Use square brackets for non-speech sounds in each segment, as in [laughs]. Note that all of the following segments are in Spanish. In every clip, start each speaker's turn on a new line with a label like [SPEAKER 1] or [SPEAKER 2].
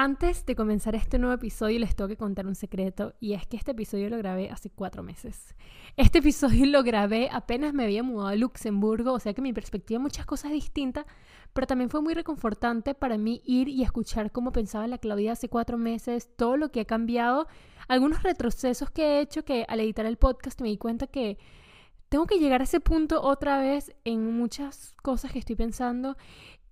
[SPEAKER 1] Antes de comenzar este nuevo episodio les tengo que contar un secreto y es que este episodio lo grabé hace cuatro meses. Este [laughs] episodio lo grabé apenas me había mudado a Luxemburgo, o sea que mi perspectiva muchas cosas distintas, pero también fue muy reconfortante para mí ir y escuchar cómo pensaba la Claudia hace cuatro meses, todo lo que ha cambiado, algunos retrocesos que he hecho que al editar el podcast me di cuenta que tengo que llegar a ese punto otra vez en muchas cosas que estoy pensando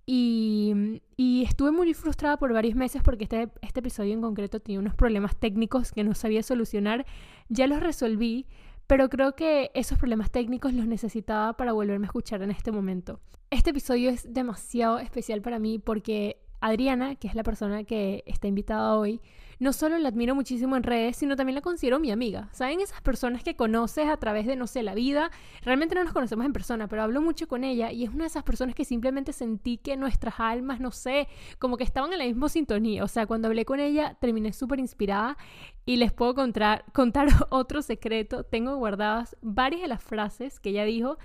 [SPEAKER 1] y, estuve muy frustrada por varios meses porque este, este episodio en concreto tenía unos problemas técnicos que no sabía solucionar. Ya los resolví, pero creo que esos problemas técnicos los necesitaba para volverme a escuchar en este momento. Este episodio es demasiado especial para mí porque Adriana, que es la persona que está invitada hoy, no solo la admiro muchísimo en redes, sino también la considero mi amiga. ¿Saben esas personas que conoces a través de, no sé, la vida? Realmente no nos conocemos en persona, pero hablo mucho con ella y es una de esas personas que simplemente sentí que nuestras almas, no sé, como que estaban en la misma sintonía. O sea, cuando hablé con ella terminé súper inspirada y les puedo contar, contar [laughs] otro secreto. Tengo guardadas varias de las frases que ella dijo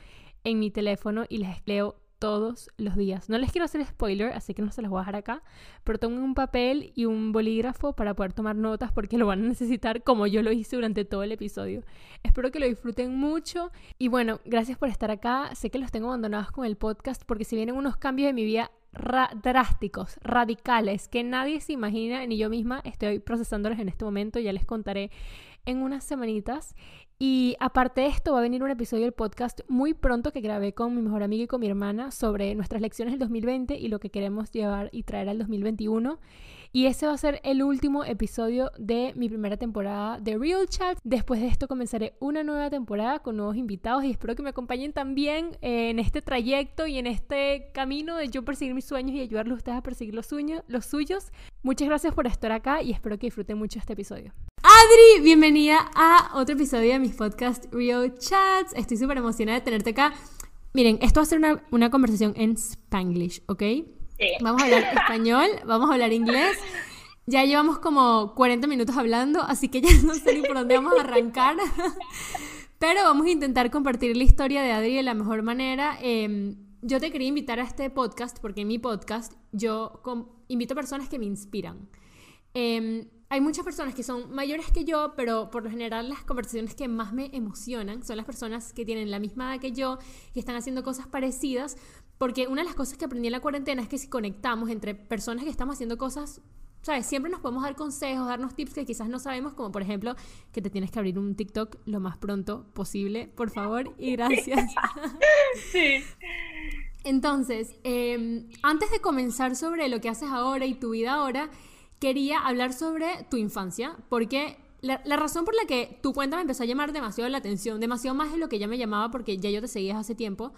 [SPEAKER 1] en mi teléfono y les leo todos los días. No les quiero hacer spoiler, así que no se las voy a dejar acá, pero tomen un papel y un bolígrafo para poder tomar notas porque lo van a necesitar como yo lo hice durante todo el episodio. Espero que lo disfruten mucho y bueno, gracias por estar acá. Sé que los tengo abandonados con el podcast porque si vienen unos cambios de mi vida drásticos, radicales, que nadie se imagina, ni yo misma estoy procesándolos en este momento, ya les contaré en unas semanitas. Y aparte de esto, va a venir un episodio del podcast muy pronto que grabé con mi mejor amiga y con mi hermana sobre nuestras lecciones del 2020 y lo que queremos llevar y traer al 2021. Y ese va a ser el último episodio de mi primera temporada de Real Chat. Después de esto comenzaré una nueva temporada con nuevos invitados y espero que me acompañen también en este trayecto y en este camino de yo perseguir mis sueños y ayudarlos a ustedes a perseguir los, los suyos. Muchas gracias por estar acá y espero que disfruten mucho este episodio. Adri, bienvenida a otro episodio de mis podcast Real Chats. Estoy súper emocionada de tenerte acá. Miren, esto va a ser una, una conversación en Spanglish, ¿ok? Vamos a hablar español, vamos a hablar inglés. Ya llevamos como 40 minutos hablando, así que ya [laughs] no sé ni por dónde vamos a arrancar. Pero vamos a intentar compartir la historia de Adri de la mejor manera. Em, yo te quería invitar a este podcast porque en mi podcast yo invito a personas que me inspiran. Eh, hay muchas personas que son mayores que yo, pero por lo general las conversaciones que más me emocionan son las personas que tienen la misma edad que yo, que están haciendo cosas parecidas, porque una de las cosas que aprendí en la cuarentena es que si conectamos entre personas que estamos haciendo cosas, ¿sabes? Siempre nos podemos dar consejos, darnos tips que quizás no sabemos, como por ejemplo que te tienes que abrir un TikTok lo más pronto posible, por favor, y gracias. [laughs] Sí. Entonces, em, antes de comenzar sobre lo que haces ahora y tu vida ahora, quería hablar sobre tu infancia, porque la, razón por la que tu cuenta me empezó a llamar demasiado la atención, demasiado más de lo que ya me llamaba, porque ya yo te seguía hace tiempo,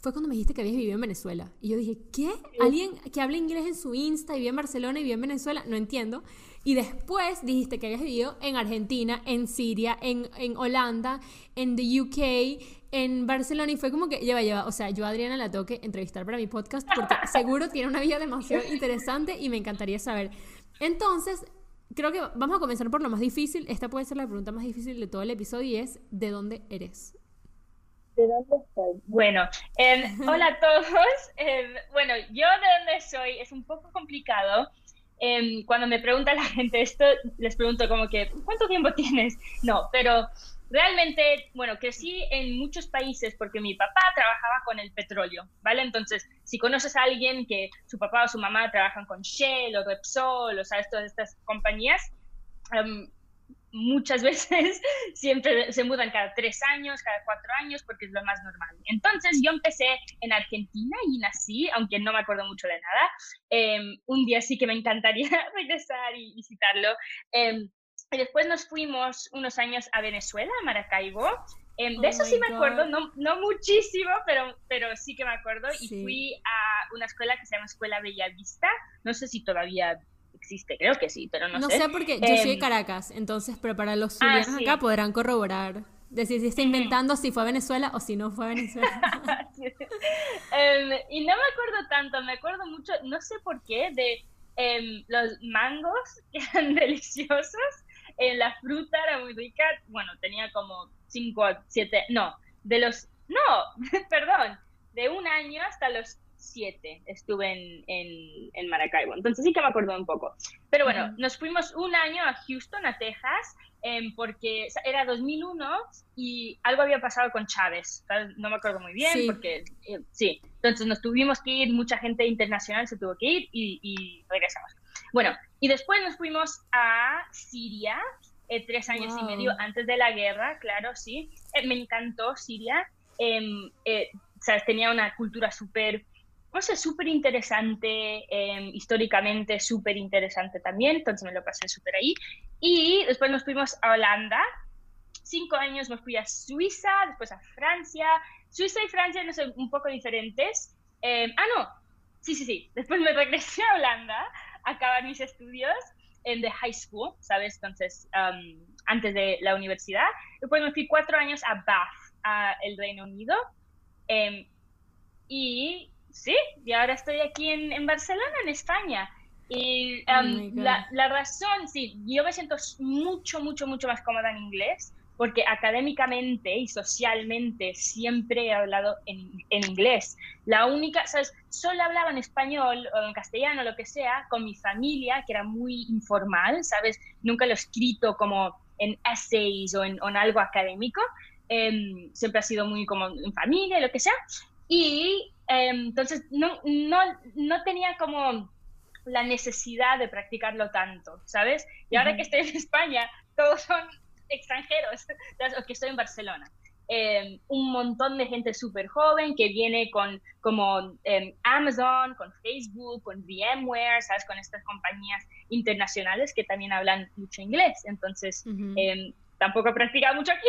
[SPEAKER 1] fue cuando me dijiste que habías vivido en Venezuela. Y yo dije, ¿qué? ¿Alguien que habla inglés en su Insta y vive en Barcelona y vive en Venezuela? No entiendo. Y después dijiste que habías vivido en Argentina, en Siria, en, en Holanda, en the UK, en Barcelona y fue como que lleva, lleva, o sea, yo a Adriana la tengo que entrevistar para mi podcast porque [laughs] seguro tiene una vida demasiado interesante y me encantaría saber. Entonces, creo que vamos a comenzar por lo más difícil. Esta puede ser la pregunta más difícil de todo el episodio y es, ¿de dónde eres?
[SPEAKER 2] ¿De dónde estoy? Bueno, em, hola a todos. Em, bueno, yo de dónde soy es un poco complicado. Em, cuando me pregunta la gente esto, les pregunto como que, ¿cuánto tiempo tienes? No, pero realmente, bueno, crecí en muchos países porque mi papá trabajaba con el petróleo, ¿vale? Entonces, si conoces a alguien que su papá o su mamá trabajan con Shell o Repsol, o sabes, todas estas compañías, em, muchas [laughs] veces siempre se mudan cada tres años, cada cuatro años, porque es lo más normal. Entonces yo empecé en Argentina y nací, aunque no me acuerdo mucho de nada. Em, un día sí que me encantaría [laughs] regresar y visitarlo. Em, y después nos fuimos unos años a Venezuela, a Maracaibo. Em, de oh eso sí me acuerdo, no, no muchísimo, pero, pero sí que me acuerdo. Y fui a una escuela que se llama Escuela Bellavista. No sé si todavía existe, creo que sí, pero no, sé.
[SPEAKER 1] No sé porque yo soy de em, Caracas, entonces, pero para los ah, zulianos acá podrán corroborar. Decir si está inventando si fue a Venezuela o si no fue a Venezuela. [laughs]
[SPEAKER 2] Em, y no me acuerdo tanto, me acuerdo mucho, no sé por qué, de los mangos [laughs] que eran deliciosos en la fruta era muy rica, bueno, tenía como 5 o 7, no, de los, no, [laughs] perdón, de un año hasta los 7 estuve en, en, en, Maracaibo, entonces sí que me acuerdo un poco. Pero bueno, nos fuimos un año a Houston, a Texas, em, porque era 2001 y algo había pasado con Chávez, no me acuerdo muy bien, porque eh, sí, entonces nos tuvimos que ir, mucha gente internacional se tuvo que ir y, y regresamos. Bueno, y después nos fuimos a Siria, eh, tres años y medio antes de la guerra, claro, sí. Eh, me encantó Siria. Em, eh, tenía una cultura súper, no súper interesante, em, históricamente súper interesante también, entonces me lo pasé súper ahí. Y después nos fuimos a Holanda. Cinco años me fui a Suiza, después a Francia. Suiza y Francia no son un poco diferentes. Em, ah, no, sí, sí, sí. Después me regresé a Holanda a acabar mis estudios en the high school, ¿sabes? Entonces, um, antes de la universidad. Después me fui cuatro años a Bath, a el Reino Unido. Em, y sí, y ahora estoy aquí en, en Barcelona, en España. Y um, oh la, la, razón, sí, yo me siento mucho, mucho, mucho más cómoda en inglés porque académicamente y socialmente siempre he hablado en, en, inglés. La única, ¿sabes? Solo hablaba en español o en castellano, lo que sea, con mi familia, que era muy informal, ¿sabes? Nunca lo he escrito como en essays o en, algo académico. Em, siempre ha sido muy como en familia, lo que sea. Y em, entonces no, no, no tenía como la necesidad de practicarlo tanto, ¿sabes? Y ahora que estoy en [laughs] España, todos son extranjeros, [laughs] que estoy en Barcelona. Em, un montón de gente súper joven que viene con como em, Amazon, con Facebook, con VMware, ¿sabes? Con estas compañías internacionales que también hablan mucho inglés. Entonces, tampoco he practicado mucho aquí,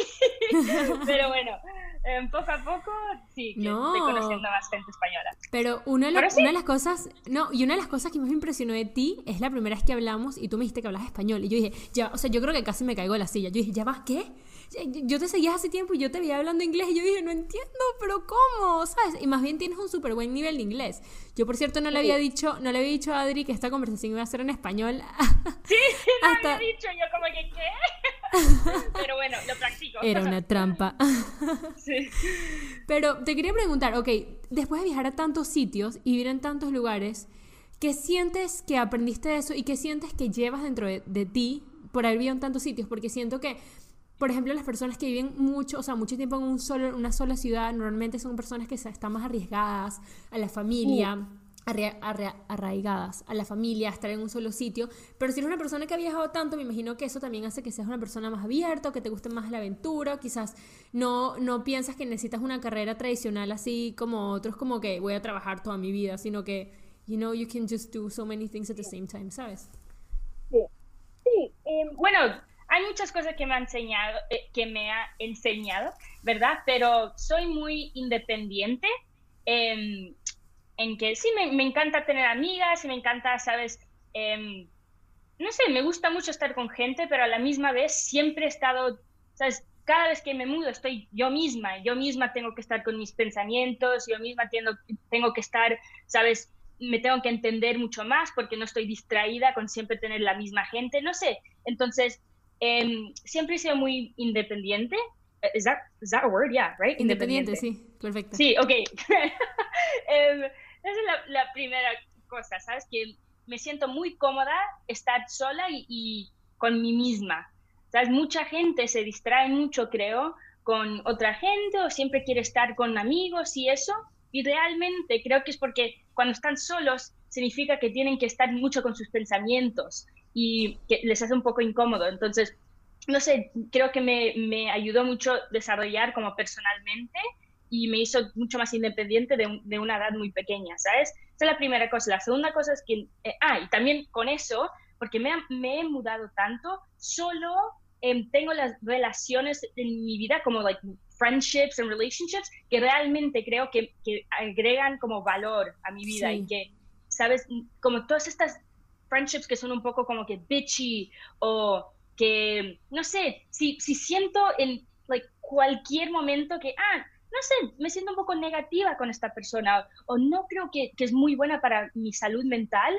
[SPEAKER 2] [laughs] pero bueno, eh, poco a poco sí, que estoy conociendo a más gente española.
[SPEAKER 1] Pero una de, una de las cosas, no, y una de las cosas que más me impresionó de ti es la primera vez que hablamos y tú me dijiste que hablas español. Y yo dije, ya, o sea, yo creo que casi me caigo de la silla. Yo dije, ¿ya vas qué? yo te seguía hace tiempo y yo te veía hablando inglés y yo dije, no entiendo, pero ¿cómo? ¿Sabes? Y más bien tienes un súper buen nivel de inglés. Yo, por cierto, no le había dicho, no le había dicho a Adri que esta conversación iba a ser en español.
[SPEAKER 2] Sí, no [laughs] Hasta... había dicho, yo como que, ¿qué? Pero bueno, lo practico.
[SPEAKER 1] Era una trampa. [laughs] Sí. Pero te quería preguntar, ok, después de viajar a tantos sitios y vivir en tantos lugares, ¿qué sientes que aprendiste de eso y qué sientes que llevas dentro de, de ti por haber vivido en tantos sitios? Porque siento que por ejemplo, las personas que viven mucho, o sea, mucho tiempo en un solo, una sola ciudad, normalmente son personas que están más arriesgadas a la familia. Arraigadas a la familia, a estar en un solo sitio. Pero si eres una persona que ha viajado tanto, me imagino que eso también hace que seas una persona más abierta, que te guste más la aventura, quizás no, no piensas que necesitas una carrera tradicional así como otros, como que voy a trabajar toda mi vida, sino que, you know, you can just do so many things at the same time, ¿sabes?
[SPEAKER 2] Sí, sí. Em, bueno, hay muchas cosas que me ha enseñado, eh, que me ha enseñado, ¿verdad? Pero soy muy independiente en que sí, me, encanta tener amigas y me encanta, ¿sabes? Em, no sé, me gusta mucho estar con gente, pero a la misma vez siempre he estado, ¿sabes? Cada vez que me mudo estoy yo misma, yo misma tengo que estar con mis pensamientos, yo misma tengo, tengo que estar, ¿sabes? Me tengo que entender mucho más porque no estoy distraída con siempre tener la misma gente, no sé. Entonces, Em, siempre he sido muy independiente. ¿Es that, is that a word? Yeah, right?
[SPEAKER 1] Independiente, sí, perfecto.
[SPEAKER 2] Sí, ok. [laughs] Em, esa es la, primera cosa, ¿sabes? Que me siento muy cómoda estar sola y, y, con mí misma. ¿Sabes? Mucha gente se distrae mucho, creo, con otra gente o siempre quiere estar con amigos y eso. Y realmente creo que es porque cuando están solos significa que tienen que estar mucho con sus pensamientos y que les hace un poco incómodo. Entonces, no sé, creo que me, me ayudó mucho desarrollar como personalmente y me hizo mucho más independiente de, de, una edad muy pequeña, ¿sabes? Esa es la primera cosa. La segunda cosa es que, eh, ah, y también con eso, porque me, me he mudado tanto, solo em, tengo las relaciones en mi vida como like friendships and relationships que realmente creo que, que agregan como valor a mi vida y que, ¿sabes? Como todas estas friendships que son un poco como que bitchy o que, no sé, si, si siento en like, cualquier momento que, ah, no sé, me siento un poco negativa con esta persona o no creo que, que es muy buena para mi salud mental,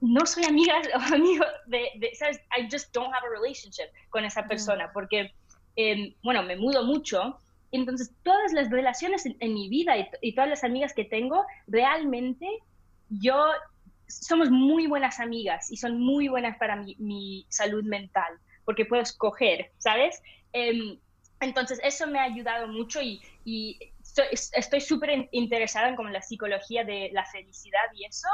[SPEAKER 2] no soy amiga o [laughs] amigo de, de, ¿sabes? I just don't have a relationship con esa persona porque, em, bueno, me mudo mucho Entonces, todas las relaciones en, mi vida y, todas las amigas que tengo, realmente yo somos muy buenas amigas y son muy buenas para mi, salud mental, porque puedo escoger, ¿sabes? Em, entonces, eso me ha ayudado mucho y, estoy súper interesada en como la psicología de la felicidad y eso.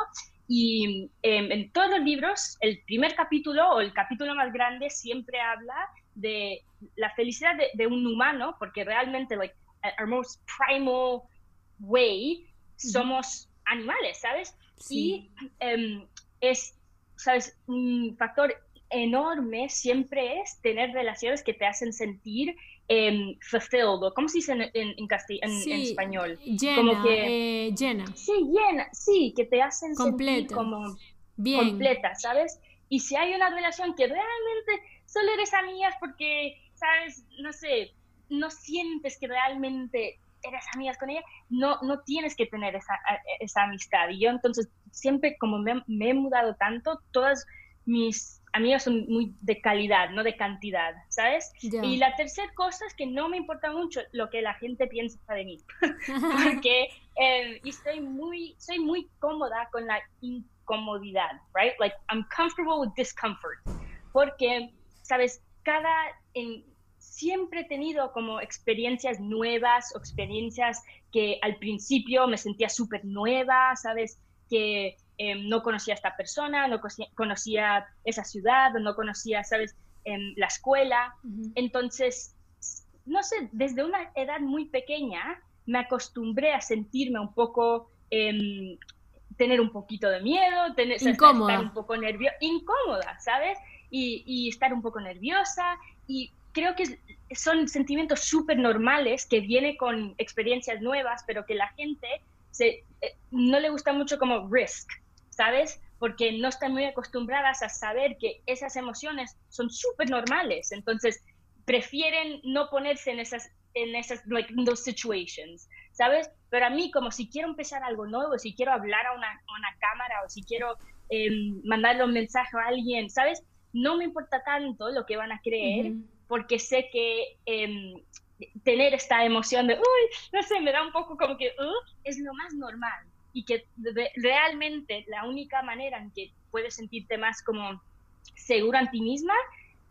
[SPEAKER 2] Y em, en todos los libros, el primer capítulo o el capítulo más grande siempre habla de la felicidad de, un humano, porque realmente, like, our most primal way, somos animales, ¿sabes? Y em, es, ¿sabes? Un factor enorme siempre es tener relaciones que te hacen sentir eh, fulfilled, ¿cómo se dice en, en, en, español?
[SPEAKER 1] Llena, como que, eh, llena.
[SPEAKER 2] Sí, llena, sí, que te hacen sentir como Bien. completa, ¿sabes? Y si hay una relación que realmente solo eres amigas porque, ¿sabes? No sé, no sientes que realmente eres amigas con ella, no, no tienes que tener esa, esa amistad. Y yo entonces siempre, como me, me he mudado tanto, todas mis amigas son muy de calidad, no de cantidad, ¿sabes? Y la tercera cosa es que no me importa mucho lo que la gente piensa de mí, [laughs] porque eh, estoy muy, soy muy cómoda con la incomodidad, right? Like, I'm comfortable with discomfort, porque, ¿sabes? Cada, en, siempre he tenido como experiencias nuevas o experiencias que al principio me sentía súper nueva, ¿sabes? Que Em, no conocía a esta persona, no conocía esa ciudad, no conocía, ¿sabes?, em, la escuela. Entonces, no sé, desde una edad muy pequeña me acostumbré a sentirme un poco, em, tener un poquito de miedo, tener,
[SPEAKER 1] incómoda.
[SPEAKER 2] estar un poco nerviosa, incómoda, ¿sabes? Y, y, estar un poco nerviosa. Y creo que son sentimientos súper normales que vienen con experiencias nuevas, pero que la gente se, eh, no le gusta mucho como risk, ¿sabes? Porque no están muy acostumbradas a saber que esas emociones son súper normales. Entonces, prefieren no ponerse en esas, en esas, like, those situations, ¿sabes? Pero a mí, como si quiero empezar algo nuevo, si quiero hablar a una, una cámara o si quiero em, mandarle un mensaje a alguien, ¿sabes? No me importa tanto lo que van a creer, porque sé que em, tener esta emoción de, uy, no sé, me da un poco como que, uh, es lo más normal y que realmente la única manera en que puedes sentirte más como segura en ti misma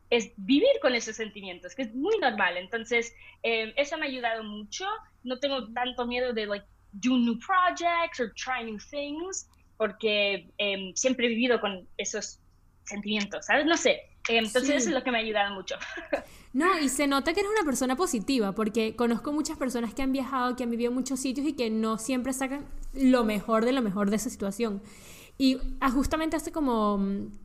[SPEAKER 2] es vivir con esos sentimientos, que es muy normal. Entonces, em, eso me ha ayudado mucho. No tengo tanto miedo de, like, do new projects or try new things, porque em, siempre he vivido con esos sentimientos, ¿sabes? No sé. Entonces, eso es lo que me ha ayudado mucho. [laughs]
[SPEAKER 1] No, y se nota que eres una persona positiva, porque conozco muchas personas que han viajado, que han vivido en muchos sitios y que no siempre sacan lo mejor de lo mejor de esa situación. Y ah, justamente hace como,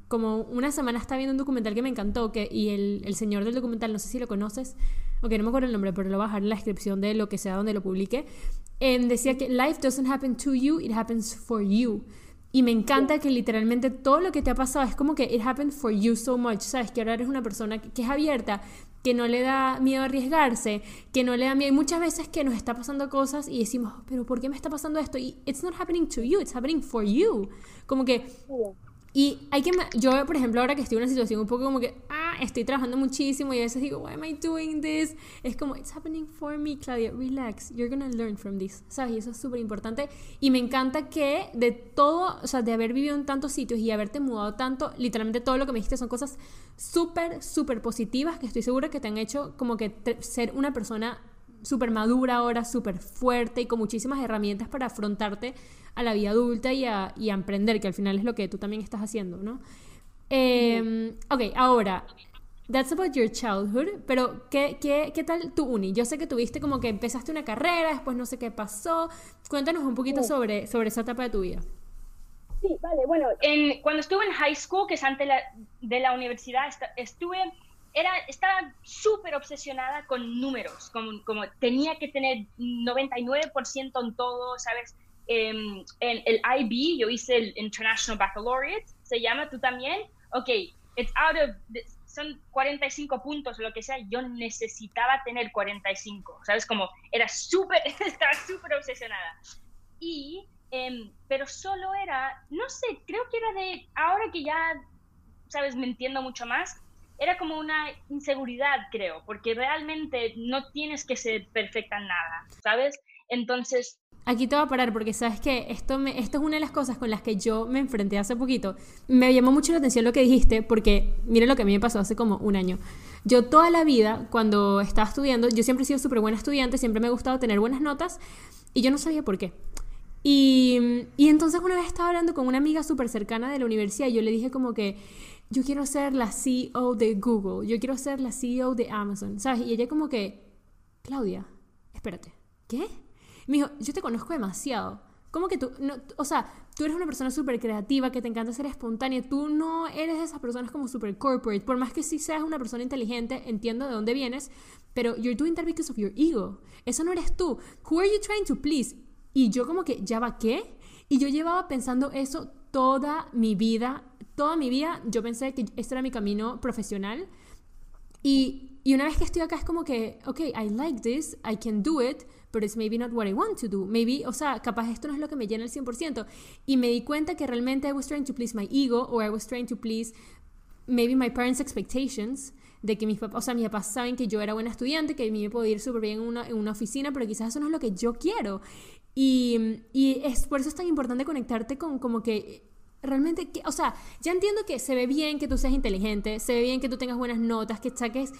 [SPEAKER 1] como una semana estaba viendo un documental que me encantó, que, y el, el señor del documental, no sé si lo conoces, ok, no me acuerdo el nombre, pero lo voy a dejar en la descripción de lo que sea donde lo publique, em, decía que life doesn't happen to you, it happens for you. Y me encanta que literalmente todo lo que te ha pasado es como que it happened for you so much, ¿sabes? Que ahora eres una persona que, es abierta, que no le da miedo a arriesgarse, que no le da miedo. Hay muchas veces que nos está pasando cosas y decimos, pero ¿por qué me está pasando esto? Y it's not happening to you, it's happening for you. Como que y hay que, yo por ejemplo ahora que estoy en una situación un poco como que, ah, estoy trabajando muchísimo y a veces digo, why am I doing this? Es como, it's happening for me, Claudia, relax, you're gonna learn from this, ¿sabes? Y eso es súper importante. Y me encanta que de todo, o sea, de haber vivido en tantos sitios y haberte mudado tanto, literalmente todo lo que me dijiste son cosas súper, súper positivas que estoy segura que te han hecho como que ser una persona súper madura ahora, súper fuerte y con muchísimas herramientas para afrontarte a la vida adulta y a, y emprender, que al final es lo que tú también estás haciendo, ¿no? Eh, ok, ahora, that's about your childhood, pero ¿qué, qué, ¿qué tal tu uni? Yo sé que tuviste como que empezaste una carrera, después no sé qué pasó. Cuéntanos un poquito sobre, sobre esa etapa de tu vida.
[SPEAKER 2] Sí, vale, bueno, en, cuando estuve en high school, que es antes de la universidad, estuve era, estaba súper obsesionada con números, como, como tenía que tener 99% en todo, ¿sabes? Em, en el IB, yo hice el International Baccalaureate, se llama, tú también, ok, it's out of, son 45 puntos, lo que sea, yo necesitaba tener 45, ¿sabes? Como era súper, [laughs] estaba súper obsesionada. Y, em, pero solo era, no sé, creo que era de, ahora que ya, ¿sabes? Me entiendo mucho más, era como una inseguridad, creo, porque realmente no tienes que ser perfecta en nada, ¿sabes? Entonces...
[SPEAKER 1] Aquí te voy a parar porque sabes que esto, esto es una de las cosas con las que yo me enfrenté hace poquito. Me llamó mucho la atención lo que dijiste porque mira lo que a mí me pasó hace como un año. Yo toda la vida, cuando estaba estudiando, yo siempre he sido súper buena estudiante, siempre me ha gustado tener buenas notas y yo no sabía por qué. Y, y entonces una vez estaba hablando con una amiga súper cercana de la universidad y yo le dije como que yo quiero ser la CEO de Google, yo quiero ser la CEO de Amazon, ¿sabes? Y ella como que, Claudia, espérate, ¿qué? Me dijo, yo te conozco demasiado. ¿Cómo que tú? No, o sea, tú eres una persona súper creativa, que te encanta ser espontánea. Tú no eres de esas personas como súper corporate. Por más que sí seas una persona inteligente, entiendo de dónde vienes, pero you're doing that because of your ego. Eso no eres tú. Who are you trying to please? Y yo como que, ¿ya va qué? Y yo llevaba pensando eso toda mi vida. Toda mi vida yo pensé que este era mi camino profesional. Y, y una vez que estoy acá es como que, ok, I like this, I can do it but it's maybe not what I want to do. Maybe, o sea, capaz esto no es lo que me llena el 100%. Y me di cuenta que realmente I was trying to please my ego or I was trying to please maybe my parents' expectations de que mis papás, o sea, mis papás saben que yo era buena estudiante, que a mí me podía ir súper bien en una, en una, oficina, pero quizás eso no es lo que yo quiero. Y, y es por eso es tan importante conectarte con como que realmente, o sea, ya entiendo que se ve bien que tú seas inteligente, se ve bien que tú tengas buenas notas, que saques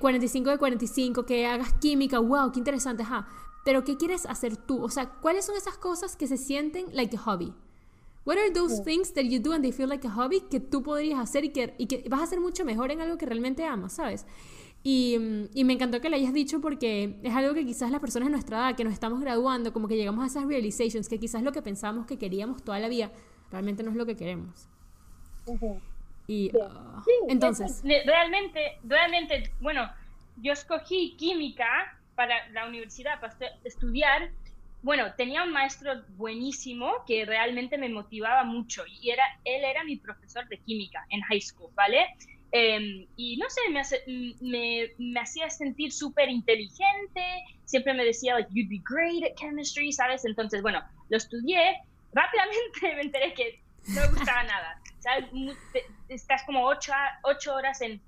[SPEAKER 1] 45 eh, de 45, que hagas química, wow, qué interesante, ajá. Pero ¿qué quieres hacer tú? O sea, ¿cuáles son esas cosas que se sienten like a hobby? What are those things that you do and they feel like a hobby que tú podrías hacer y que, y que vas a ser mucho mejor en algo que realmente amas, ¿sabes? Y, y, me encantó que lo hayas dicho porque es algo que quizás las personas de nuestra edad, que nos estamos graduando, como que llegamos a esas realizations, que quizás lo que pensábamos que queríamos toda la vida, realmente no es lo que queremos. Y ah, entonces...
[SPEAKER 2] Realmente, realmente, bueno, yo escogí química para la universidad, para estudiar. Bueno, tenía un maestro buenísimo que realmente me motivaba mucho y era, él era mi profesor de química en high school, ¿vale? Em, y no sé, me, me, me hacía sentir súper inteligente, siempre me decía, like, you'd be great at chemistry, ¿sabes? Entonces, bueno, lo estudié rápidamente [laughs] me enteré que no me gustaba nada. Estás como ocho, ocho horas en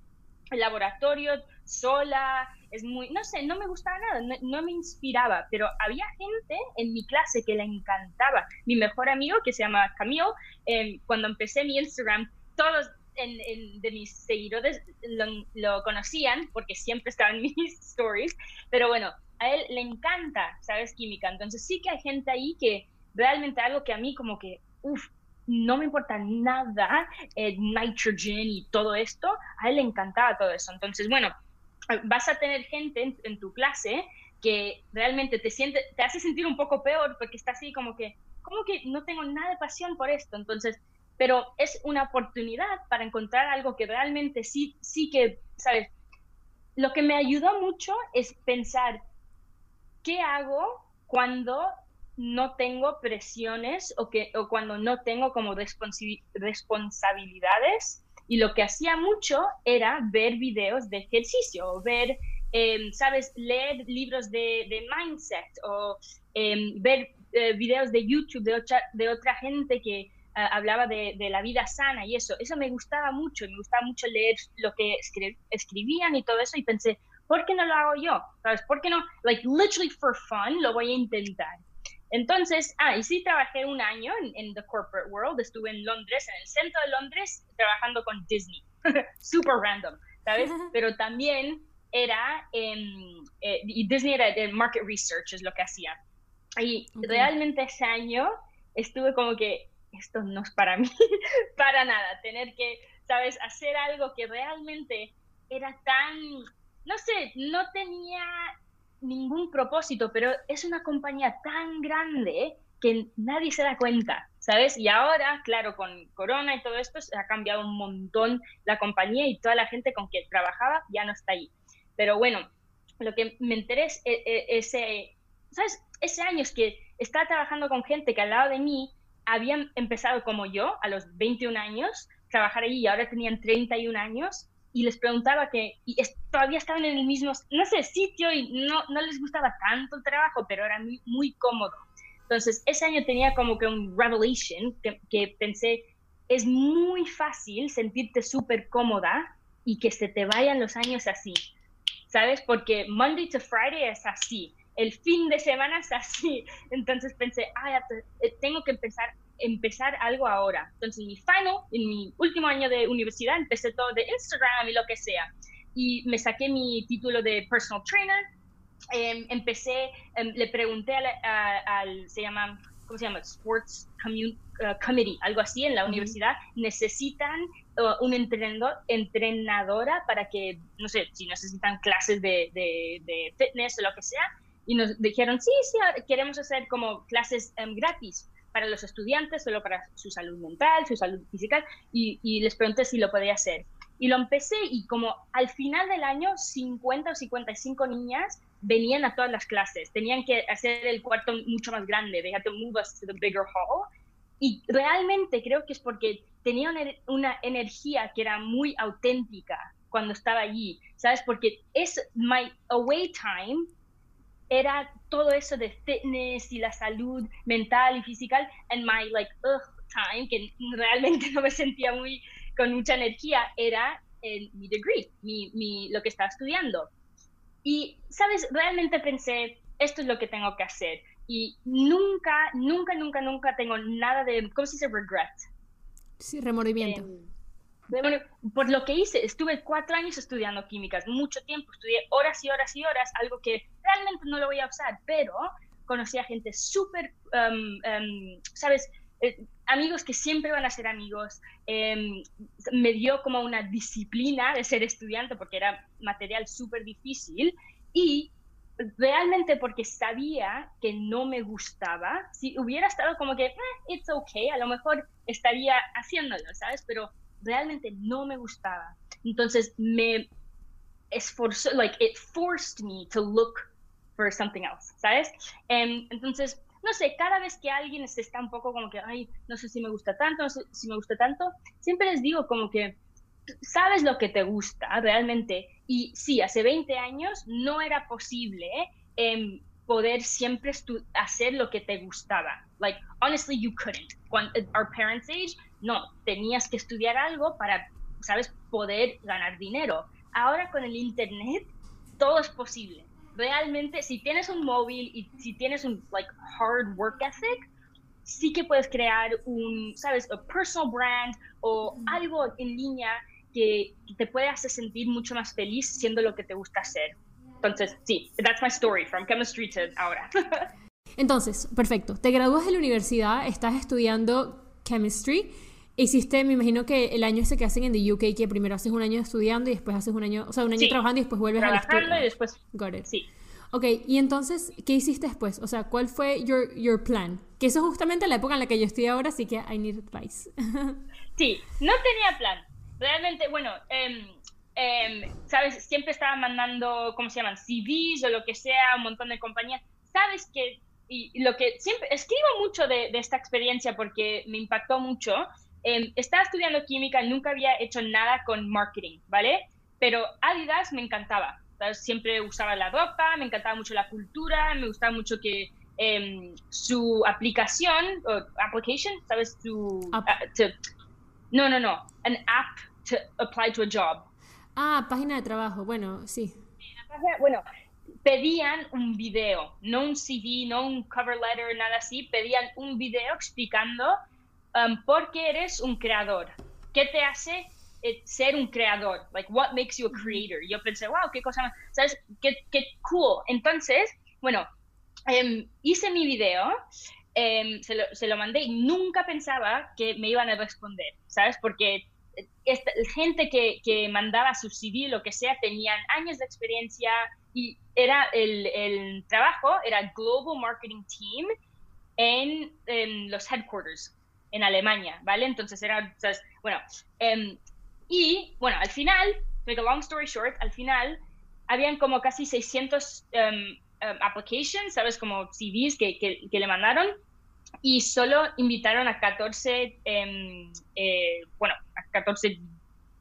[SPEAKER 2] el laboratorio, sola, es muy, no sé, no me gustaba nada, no, me inspiraba, pero había gente en mi clase que le encantaba. Mi mejor amigo, que se llama Camille, em, cuando empecé mi Instagram, todos de mis seguidores lo, lo, conocían porque siempre estaba en [laughs] mis stories, pero bueno, a él le encanta, ¿sabes? Química, entonces sí que hay gente ahí que realmente algo que a mí como que, uff, no me importa nada, el nitrogen y todo esto, a él le encantaba todo eso. Entonces, bueno, vas a tener gente en, tu clase que realmente te siente, te hace sentir un poco peor porque está así como que, como que no tengo nada de pasión por esto. Entonces, pero es una oportunidad para encontrar algo que realmente sí, sí que, ¿sabes? Lo que me ayudó mucho es pensar, ¿qué hago cuando no tengo presiones o, que, o cuando no tengo como responsabilidades. Y lo que hacía mucho era ver videos de ejercicio, ver, em, ¿sabes?, leer libros de, mindset o em, ver eh, videos de YouTube de otra, de otra gente que ah, hablaba de, la vida sana y eso. Eso me gustaba mucho, me gustaba mucho leer lo que escribían y todo eso y pensé, ¿por qué no lo hago yo? ¿Sabes? ¿Por qué no? Like, literally for fun, lo voy a intentar. Entonces, ah, y sí trabajé un año en, the corporate world, estuve en Londres, en el centro de Londres, trabajando con Disney, [laughs] super random, ¿sabes? [laughs] Pero también era, em, eh, y Disney era de market research, es lo que hacía. Y realmente ese año estuve como que, esto no es para mí, [laughs] para nada, tener que, ¿sabes? Hacer algo que realmente era tan, no sé, no tenía ningún propósito, pero es una compañía tan grande que nadie se da cuenta, ¿sabes? Y ahora, claro, con Corona y todo esto, se ha cambiado un montón la compañía y toda la gente con quien trabajaba ya no está ahí. Pero bueno, lo que me enteré es e, e, ese, ¿sabes? Ese año es que estaba trabajando con gente que al lado de mí habían empezado como yo, a los 21 años, trabajar allí y ahora tenían 31 años y les preguntaba que y todavía estaban en el mismo, no sé, sitio y no, no les gustaba tanto el trabajo, pero era muy, muy cómodo. Entonces, ese año tenía como que un revelation que, que pensé, es muy fácil sentirte súper cómoda y que se te vayan los años así, ¿sabes? Porque Monday to Friday es así, el fin de semana es así. [laughs] Entonces pensé, ah, tengo que empezar, empezar algo ahora. Entonces, mi final, en mi último año de universidad, empecé todo de Instagram y lo que sea. Y me saqué mi título de personal trainer. Em, empecé, em, le pregunté al, se llama, ¿cómo se llama? Sports uh, Committee, algo así en la universidad. Necesitan uh, un entrenador, entrenadora para que, no sé, si necesitan clases de, de, de fitness o lo que sea, y nos dijeron, sí, sí, queremos hacer como clases em, gratis para los estudiantes, solo para su salud mental, su salud física, y, les pregunté si lo podía hacer. Y lo empecé y como al final del año, 50 o 55 niñas venían a todas las clases. Tenían que hacer el cuarto mucho más grande. They had to move us to the bigger hall. Y realmente creo que es porque tenía una energía que era muy auténtica cuando estaba allí, ¿sabes? Porque es my away time era todo eso de fitness y la salud mental y física en my like ugh, time que realmente [laughs] no me sentía muy con mucha energía era el, mi degree mi, mi, lo que estaba estudiando. Y sabes realmente pensé esto es lo que tengo que hacer. Y nunca nunca nunca nunca tengo nada de cómo se dice regret.
[SPEAKER 1] Sí remordimiento.
[SPEAKER 2] Em, bueno, por lo que hice, estuve cuatro años estudiando químicas, mucho tiempo, estudié horas y horas y horas, algo que realmente no lo voy a usar, pero conocí a gente súper, um, um, ¿sabes? Eh, amigos que siempre van a ser amigos. Em, me dio como una disciplina de ser estudiante porque era material súper difícil y realmente porque sabía que no me gustaba, si hubiera estado como que, eh, it's okay, a lo mejor estaría haciéndolo, ¿sabes? Pero realmente no me gustaba. Entonces me esforzó, like it forced me to look for something else, ¿sabes? Em, entonces, no sé, cada vez que alguien se está un poco como que, ay, no sé si me gusta tanto, no sé si me gusta tanto, siempre les digo como que sabes lo que te gusta realmente. Y sí, hace 20 años no era posible eh, poder siempre hacer lo que te gustaba. Like, honestly, you couldn't. When, our parents' age, no, tenías que estudiar algo para, ¿sabes?, poder ganar dinero. Ahora con el Internet, todo es posible. Realmente, si tienes un móvil y si tienes un, like, hard work ethic, sí que puedes crear un, ¿sabes?, a personal brand o algo en línea que, te puede hacer sentir mucho más feliz siendo lo que te gusta hacer. Entonces, sí, that's my story, from chemistry to ahora. [laughs]
[SPEAKER 1] Entonces, perfecto. Te gradúas de la universidad, estás estudiando chemistry. Hiciste, me imagino que el año ese que hacen en the UK, que primero haces un año estudiando y después haces un año, o sea, un año trabajando y después vuelves
[SPEAKER 2] a Trabajando y después.
[SPEAKER 1] Got it.
[SPEAKER 2] Sí.
[SPEAKER 1] Ok, y entonces, ¿qué hiciste después? O sea, ¿cuál fue your, your plan? Que eso es justamente la época en la que yo estoy ahora, así que I need advice. [laughs]
[SPEAKER 2] sí, no tenía plan. Realmente, bueno, eh, Em, ¿sabes? Siempre estaba mandando, ¿cómo se llaman? CVs o lo que sea, un montón de compañías. ¿Sabes que Y lo que siempre, escribo mucho de, esta experiencia porque me impactó mucho. Eh, estaba estudiando química, nunca había hecho nada con marketing, ¿vale? Pero Adidas me encantaba. Siempre usaba la ropa, me encantaba mucho la cultura, me gustaba mucho que em, su aplicación, o application, ¿sabes? Su, ah, no, no, no, an app to apply to a job.
[SPEAKER 1] Ah, página de trabajo, bueno, sí.
[SPEAKER 2] Bueno, pedían un video, no un CD, no un cover letter, nada así, pedían un video explicando um, por qué eres un creador, qué te hace eh, ser un creador, like what makes you a creator. Yo pensé, wow, qué cosa más, ¿sabes? Qué, qué cool. Entonces, bueno, em, hice mi video, em, se, lo, se lo mandé y nunca pensaba que me iban a responder, ¿sabes? Porque esta, gente que, que, mandaba su CD, lo que sea, tenían años de experiencia y era el, el trabajo, era Global Marketing Team en, en, los headquarters en Alemania, ¿vale? Entonces era, bueno, um, y bueno, al final, make a long story short, al final habían como casi 600 um, applications, ¿sabes? Como CVs que, que, le mandaron y solo invitaron a 14, em, eh, bueno, a 14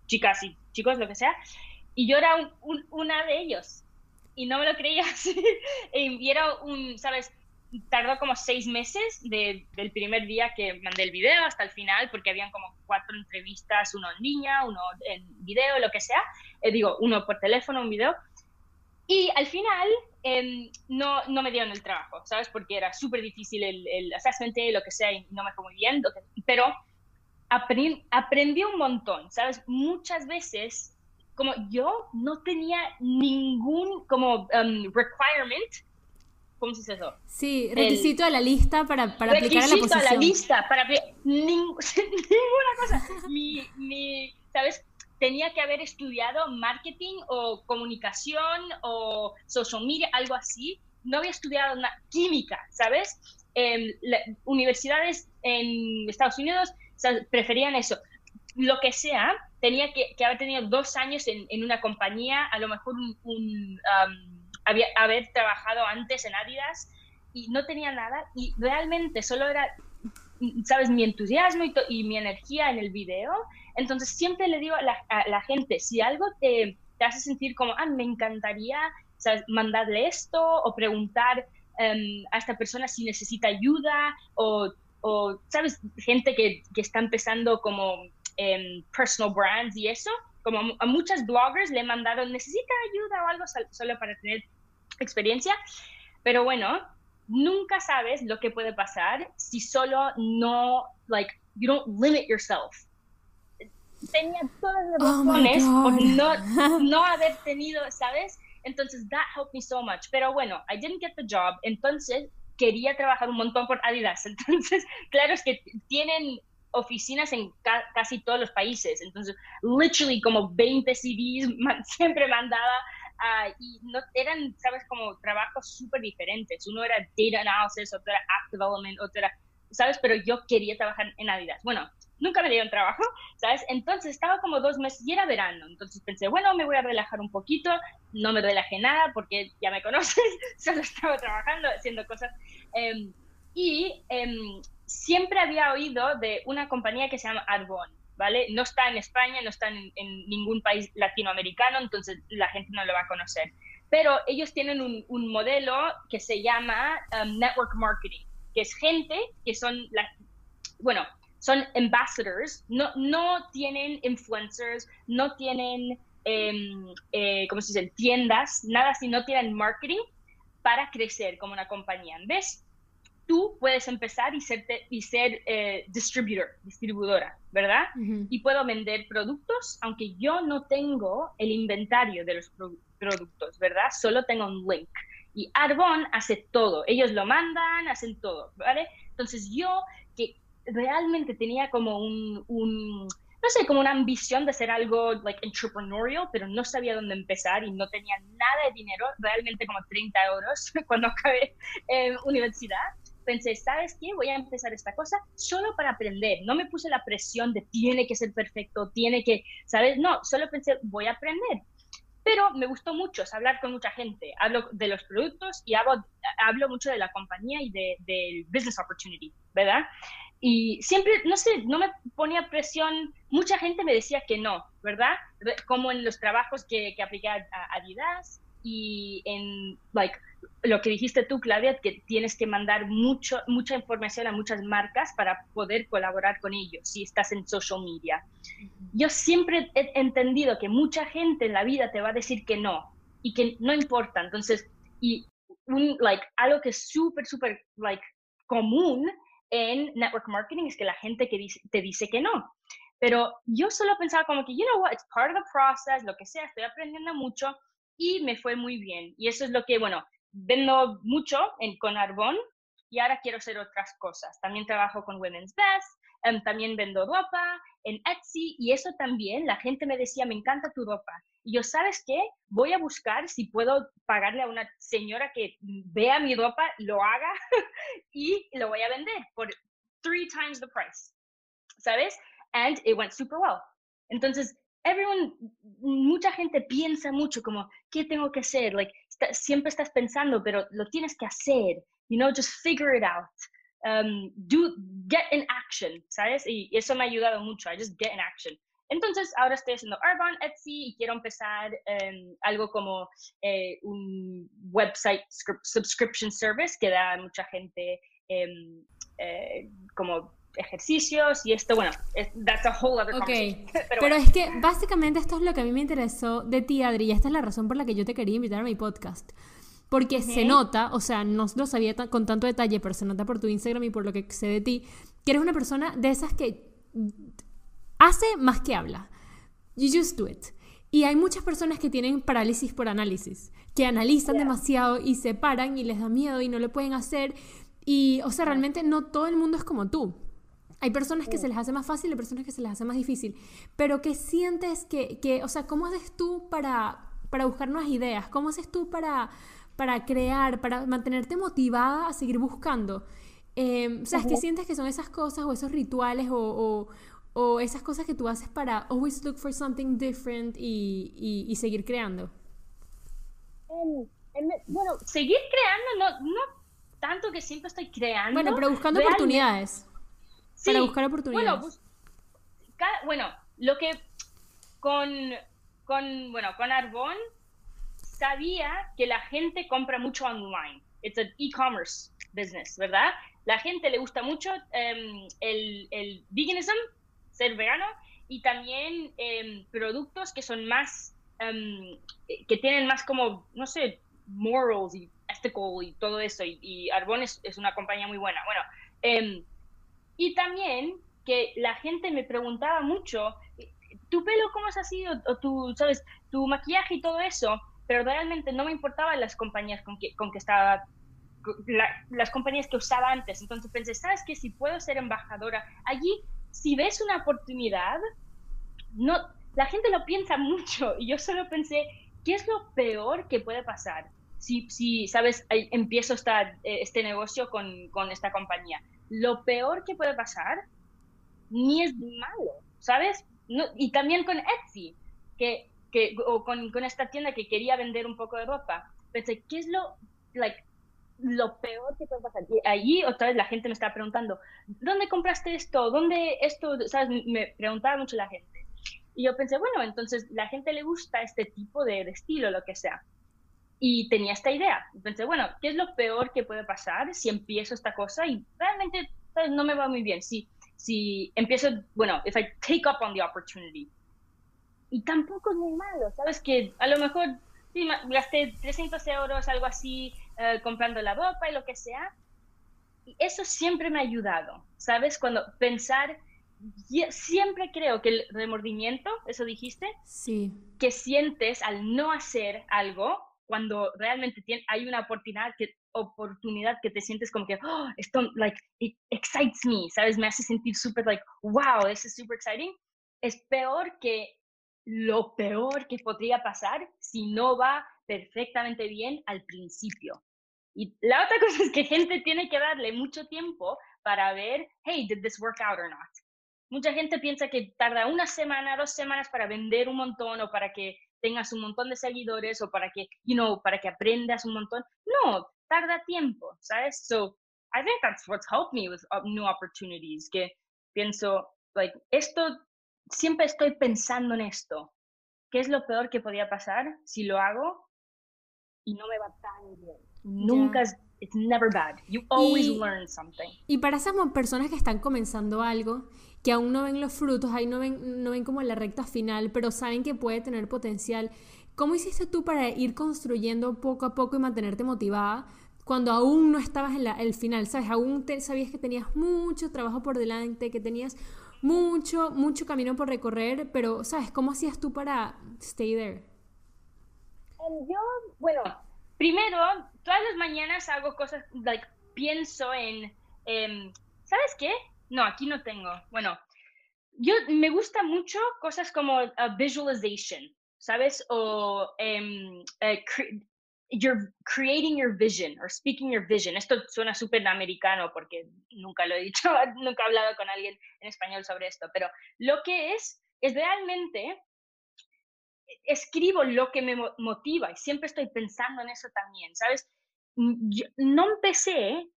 [SPEAKER 2] chicas y chicos, lo que sea, y yo era una de ellos, y no me lo creía [laughs] así, y era un, ¿sabes? Tardó como seis meses del primer día que mandé el video hasta el final, porque habían como cuatro entrevistas, uno en línea, uno en video, lo que sea. Eh, digo, uno por teléfono, un video. Y al final em, no, no me dieron el trabajo, ¿sabes? Porque era súper difícil el, el assessment lo que sea y no me fue muy bien. Pero aprendí, aprendí un montón, ¿sabes? Muchas veces, como yo no tenía ningún como um, requirement ¿cómo se dice eso?
[SPEAKER 1] Sí, requisito a la lista para, para aplicar a la posición.
[SPEAKER 2] a la lista para [laughs] ninguna cosa. Mi, mi, ¿sabes? Tenía que haber estudiado marketing o comunicación o social media, algo así. No había estudiado una química, ¿sabes? universidades en Estados Unidos preferían eso. Lo que sea, tenía que, que haber tenido dos años en, en, una compañía, a lo mejor un, un um, había, haber trabajado antes en Adidas y no tenía nada y realmente solo era, sabes, mi entusiasmo y, mi energía en el video. Entonces siempre le digo a la, gente, si algo te, te, hace sentir como, ah, me encantaría ¿sabes? mandarle esto o preguntar em, a esta persona si necesita ayuda o, o ¿sabes? Gente que, que está empezando como em, personal brands y eso, como a muchas bloggers le he mandado, necesita ayuda o algo solo para tener experiencia, pero bueno, nunca sabes lo que puede pasar si solo no, like, you don't limit yourself. Tenía todas las oh razones por no, [laughs] no haber tenido, ¿sabes? Entonces, that helped me so much. Pero bueno, I didn't get the job, entonces quería trabajar un montón por Adidas. [laughs] Entonces, claro, es que tienen oficinas en casi todos los países. Entonces, literally como 20 CDs [laughs] siempre mandaba uh, y no eran, sabes, como trabajos súper diferentes. Uno era data analysis, otro era app development, otro era, sabes, pero yo quería trabajar en Adidas. Bueno, nunca me dieron trabajo, ¿sabes? Entonces estaba como dos meses y era verano. Entonces pensé, bueno, me voy a relajar un poquito. No me relajé nada porque ya me conoces, [laughs] solo estaba trabajando, haciendo cosas. Um, y um, siempre había oído de una compañía que se llama Arbonne, ¿vale? No está en España, no está en, ningún país latinoamericano, entonces la gente no lo va a conocer. Pero ellos tienen un, modelo que se llama um, Network Marketing, que es gente que son, bueno, son ambassadors, no, no tienen influencers, no tienen, em, eh, ¿cómo se dice?, tiendas, nada así, no tienen marketing para crecer como una compañía. ¿Ves? Tú puedes empezar y ser, y ser eh, distributor, distribuidora, ¿verdad? Y puedo vender productos, aunque yo no tengo el inventario de los productos, ¿verdad? Solo tengo un link. Y Arbon hace todo, ellos lo mandan, hacen todo, ¿vale? Entonces yo, que realmente tenía como un, un no sé, como una ambición de hacer algo like entrepreneurial, pero no sabía dónde empezar y no tenía nada de dinero, realmente como 30 euros [laughs] cuando acabé en universidad pensé, ¿sabes qué? Voy a empezar esta cosa solo para aprender. No me puse la presión de tiene que ser perfecto, tiene que, ¿sabes? No, solo pensé, voy a aprender. Pero me gustó mucho hablar con mucha gente. Hablo de los productos y hablo, hablo mucho de la compañía y del de, business opportunity, ¿verdad? Y siempre, no sé, no me ponía presión. Mucha gente me decía que no, ¿verdad? Como en los trabajos que, que apliqué a Adidas y en, like, lo que dijiste tú, Claudia, que tienes que mandar mucho, mucha información a muchas marcas para poder colaborar con ellos si estás en social media. Yo siempre he entendido que mucha gente en la vida te va a decir que no y que no importa. Entonces, y un, like, algo que es súper, súper like, común en network marketing es que la gente que te dice que no. Pero yo solo pensaba como que, you know what, it's part of the process, lo que sea, estoy aprendiendo mucho y me fue muy bien. Y eso es lo que, bueno, vendo mucho en, con Arbon y ahora quiero hacer otras cosas. También trabajo con Women's Best, em, también vendo ropa en Etsy y eso también, la gente me decía, me encanta tu ropa. Y yo, ¿sabes qué? Voy a buscar si puedo pagarle a una señora que vea mi ropa, lo haga [laughs] y lo voy a vender por three times the price. ¿Sabes? And it went super well. Entonces, everyone, mucha gente piensa mucho como, ¿qué tengo que hacer? Like, siempre estás pensando, pero lo tienes que hacer, you know, just figure it out. Um, do, get in action, ¿sabes? Y eso me ha ayudado mucho, I just get in action. Entonces, ahora estoy haciendo Arbonne, Etsy y quiero empezar em, algo como eh, un website subscription service que da a mucha gente em, eh, como ejercicios y esto, bueno, that's a whole other
[SPEAKER 1] okay. [laughs] Pero, es que básicamente esto es lo que a mí me interesó de ti, Adri, y esta es la razón por la que yo te quería invitar a mi podcast. Porque se nota, o sea, no lo sabía con tanto detalle, pero se nota por tu Instagram y por lo que sé de ti, que eres una persona de esas que hace más que habla. You just do it. Y hay muchas personas que tienen parálisis por análisis, que analizan demasiado y se paran y les da miedo y no lo pueden hacer. Y, o sea, realmente no todo el mundo es como tú. Hay personas que se les hace más fácil y personas que se les hace más difícil. Pero ¿qué sientes que, que o sea, cómo haces tú para, para buscar nuevas ideas? ¿Cómo haces tú para, para crear, para mantenerte motivada a seguir buscando? Eh, o sea, ¿qué sientes que son esas cosas o esos rituales o, o esas cosas que tú haces para always look for something different y, y, seguir creando?
[SPEAKER 2] bueno, seguir creando no, no tanto que siempre estoy creando.
[SPEAKER 1] Bueno, pero buscando oportunidades. Para buscar oportunidades.
[SPEAKER 2] Bueno, bueno, lo que con, con, bueno, con Arbon sabía que la gente compra mucho online. It's an e-commerce business, ¿verdad? La gente le gusta mucho em, el, el veganism, ser vegano y también em, productos que son más, em, que tienen más como, no sé, morals y ethical y todo eso. Y, y Arbon es, una compañía muy buena. Bueno, y también que la gente me preguntaba mucho, ¿tu pelo cómo es así? O, o tu, ¿sabes? Tu maquillaje y todo eso. Pero realmente no me importaban las compañías con que, con que estaba las compañías que usaba antes. Entonces pensé, ¿sabes qué? Si puedo ser embajadora allí, si ves una oportunidad, no, la gente lo piensa [laughs] mucho y yo solo pensé, ¿qué es lo peor que puede pasar? Si, si sabes, empiezo esta, eh, este negocio con, con esta compañía. Lo peor que puede pasar ni es malo, ¿sabes? Y también con Etsy, que, que, o con, con, esta tienda que quería vender un poco de ropa. Pensé, ¿qué es lo, like, lo peor que puede pasar. Y allí otra vez la gente me está preguntando, ¿dónde compraste esto? ¿Dónde esto? ¿Sabes? Me preguntaba mucho la gente. Y yo pensé, bueno, entonces la gente le gusta este tipo de, estilo, lo que sea. Y tenía esta idea. pensé, bueno, ¿qué es lo peor que puede pasar si empiezo esta cosa y realmente no me va muy bien? Si, si empiezo, bueno, if I take up on the opportunity. Y tampoco es muy malo, ¿sabes? Que a lo mejor sí, gasté 300 euros, algo así, eh, comprando la ropa y lo que sea. Y eso siempre me ha ayudado, ¿sabes? Cuando pensar, siempre creo que el remordimiento, eso dijiste,
[SPEAKER 1] sí.
[SPEAKER 2] que sientes al no hacer algo, cuando realmente hay una oportunidad que, oportunidad que te sientes como que, oh, esto, like, it excites me, ¿sabes? Me hace sentir súper, like, wow, this is super exciting. Es peor que lo peor que podría pasar si no va perfectamente bien al principio. Y la otra [laughs] cosa es que gente tiene que darle mucho tiempo para ver, hey, did this work out or not? Mucha gente piensa que tarda una semana, dos semanas para vender un montón o para que tengas un montón de seguidores o para que, you know, para que aprendas un montón. No, tarda tiempo, ¿sabes? So, I think that's what's helped me with uh, new opportunities, que pienso, like, esto, siempre estoy pensando en esto. ¿Qué es lo peor que podría pasar si lo hago y no me va tan bien. Nunca es, it's never bad. You always learn something.
[SPEAKER 1] Y para esas personas que están comenzando algo, que aún no ven los frutos, ahí no ven, no ven como la recta final, pero saben que puede tener potencial. ¿Cómo hiciste tú para ir construyendo poco a poco y mantenerte motivada cuando aún no estabas en el final? ¿Sabes? Aún sabías que tenías mucho trabajo por delante, que tenías mucho, mucho camino por recorrer, pero ¿sabes? ¿Cómo hacías tú para stay there?
[SPEAKER 2] yo, bueno, primero, todas las mañanas hago cosas, like, pienso en, em, ¿sabes qué? No, aquí no tengo. Bueno, yo me gusta mucho cosas como uh, visualization, ¿sabes? O um, you're creating your vision or speaking your vision. Esto suena súper americano porque nunca lo he dicho, [laughs] nunca he hablado con alguien en español sobre esto, pero lo que es, es realmente escribo lo que me motiva y siempre estoy pensando en eso también, ¿sabes? Mm, no empecé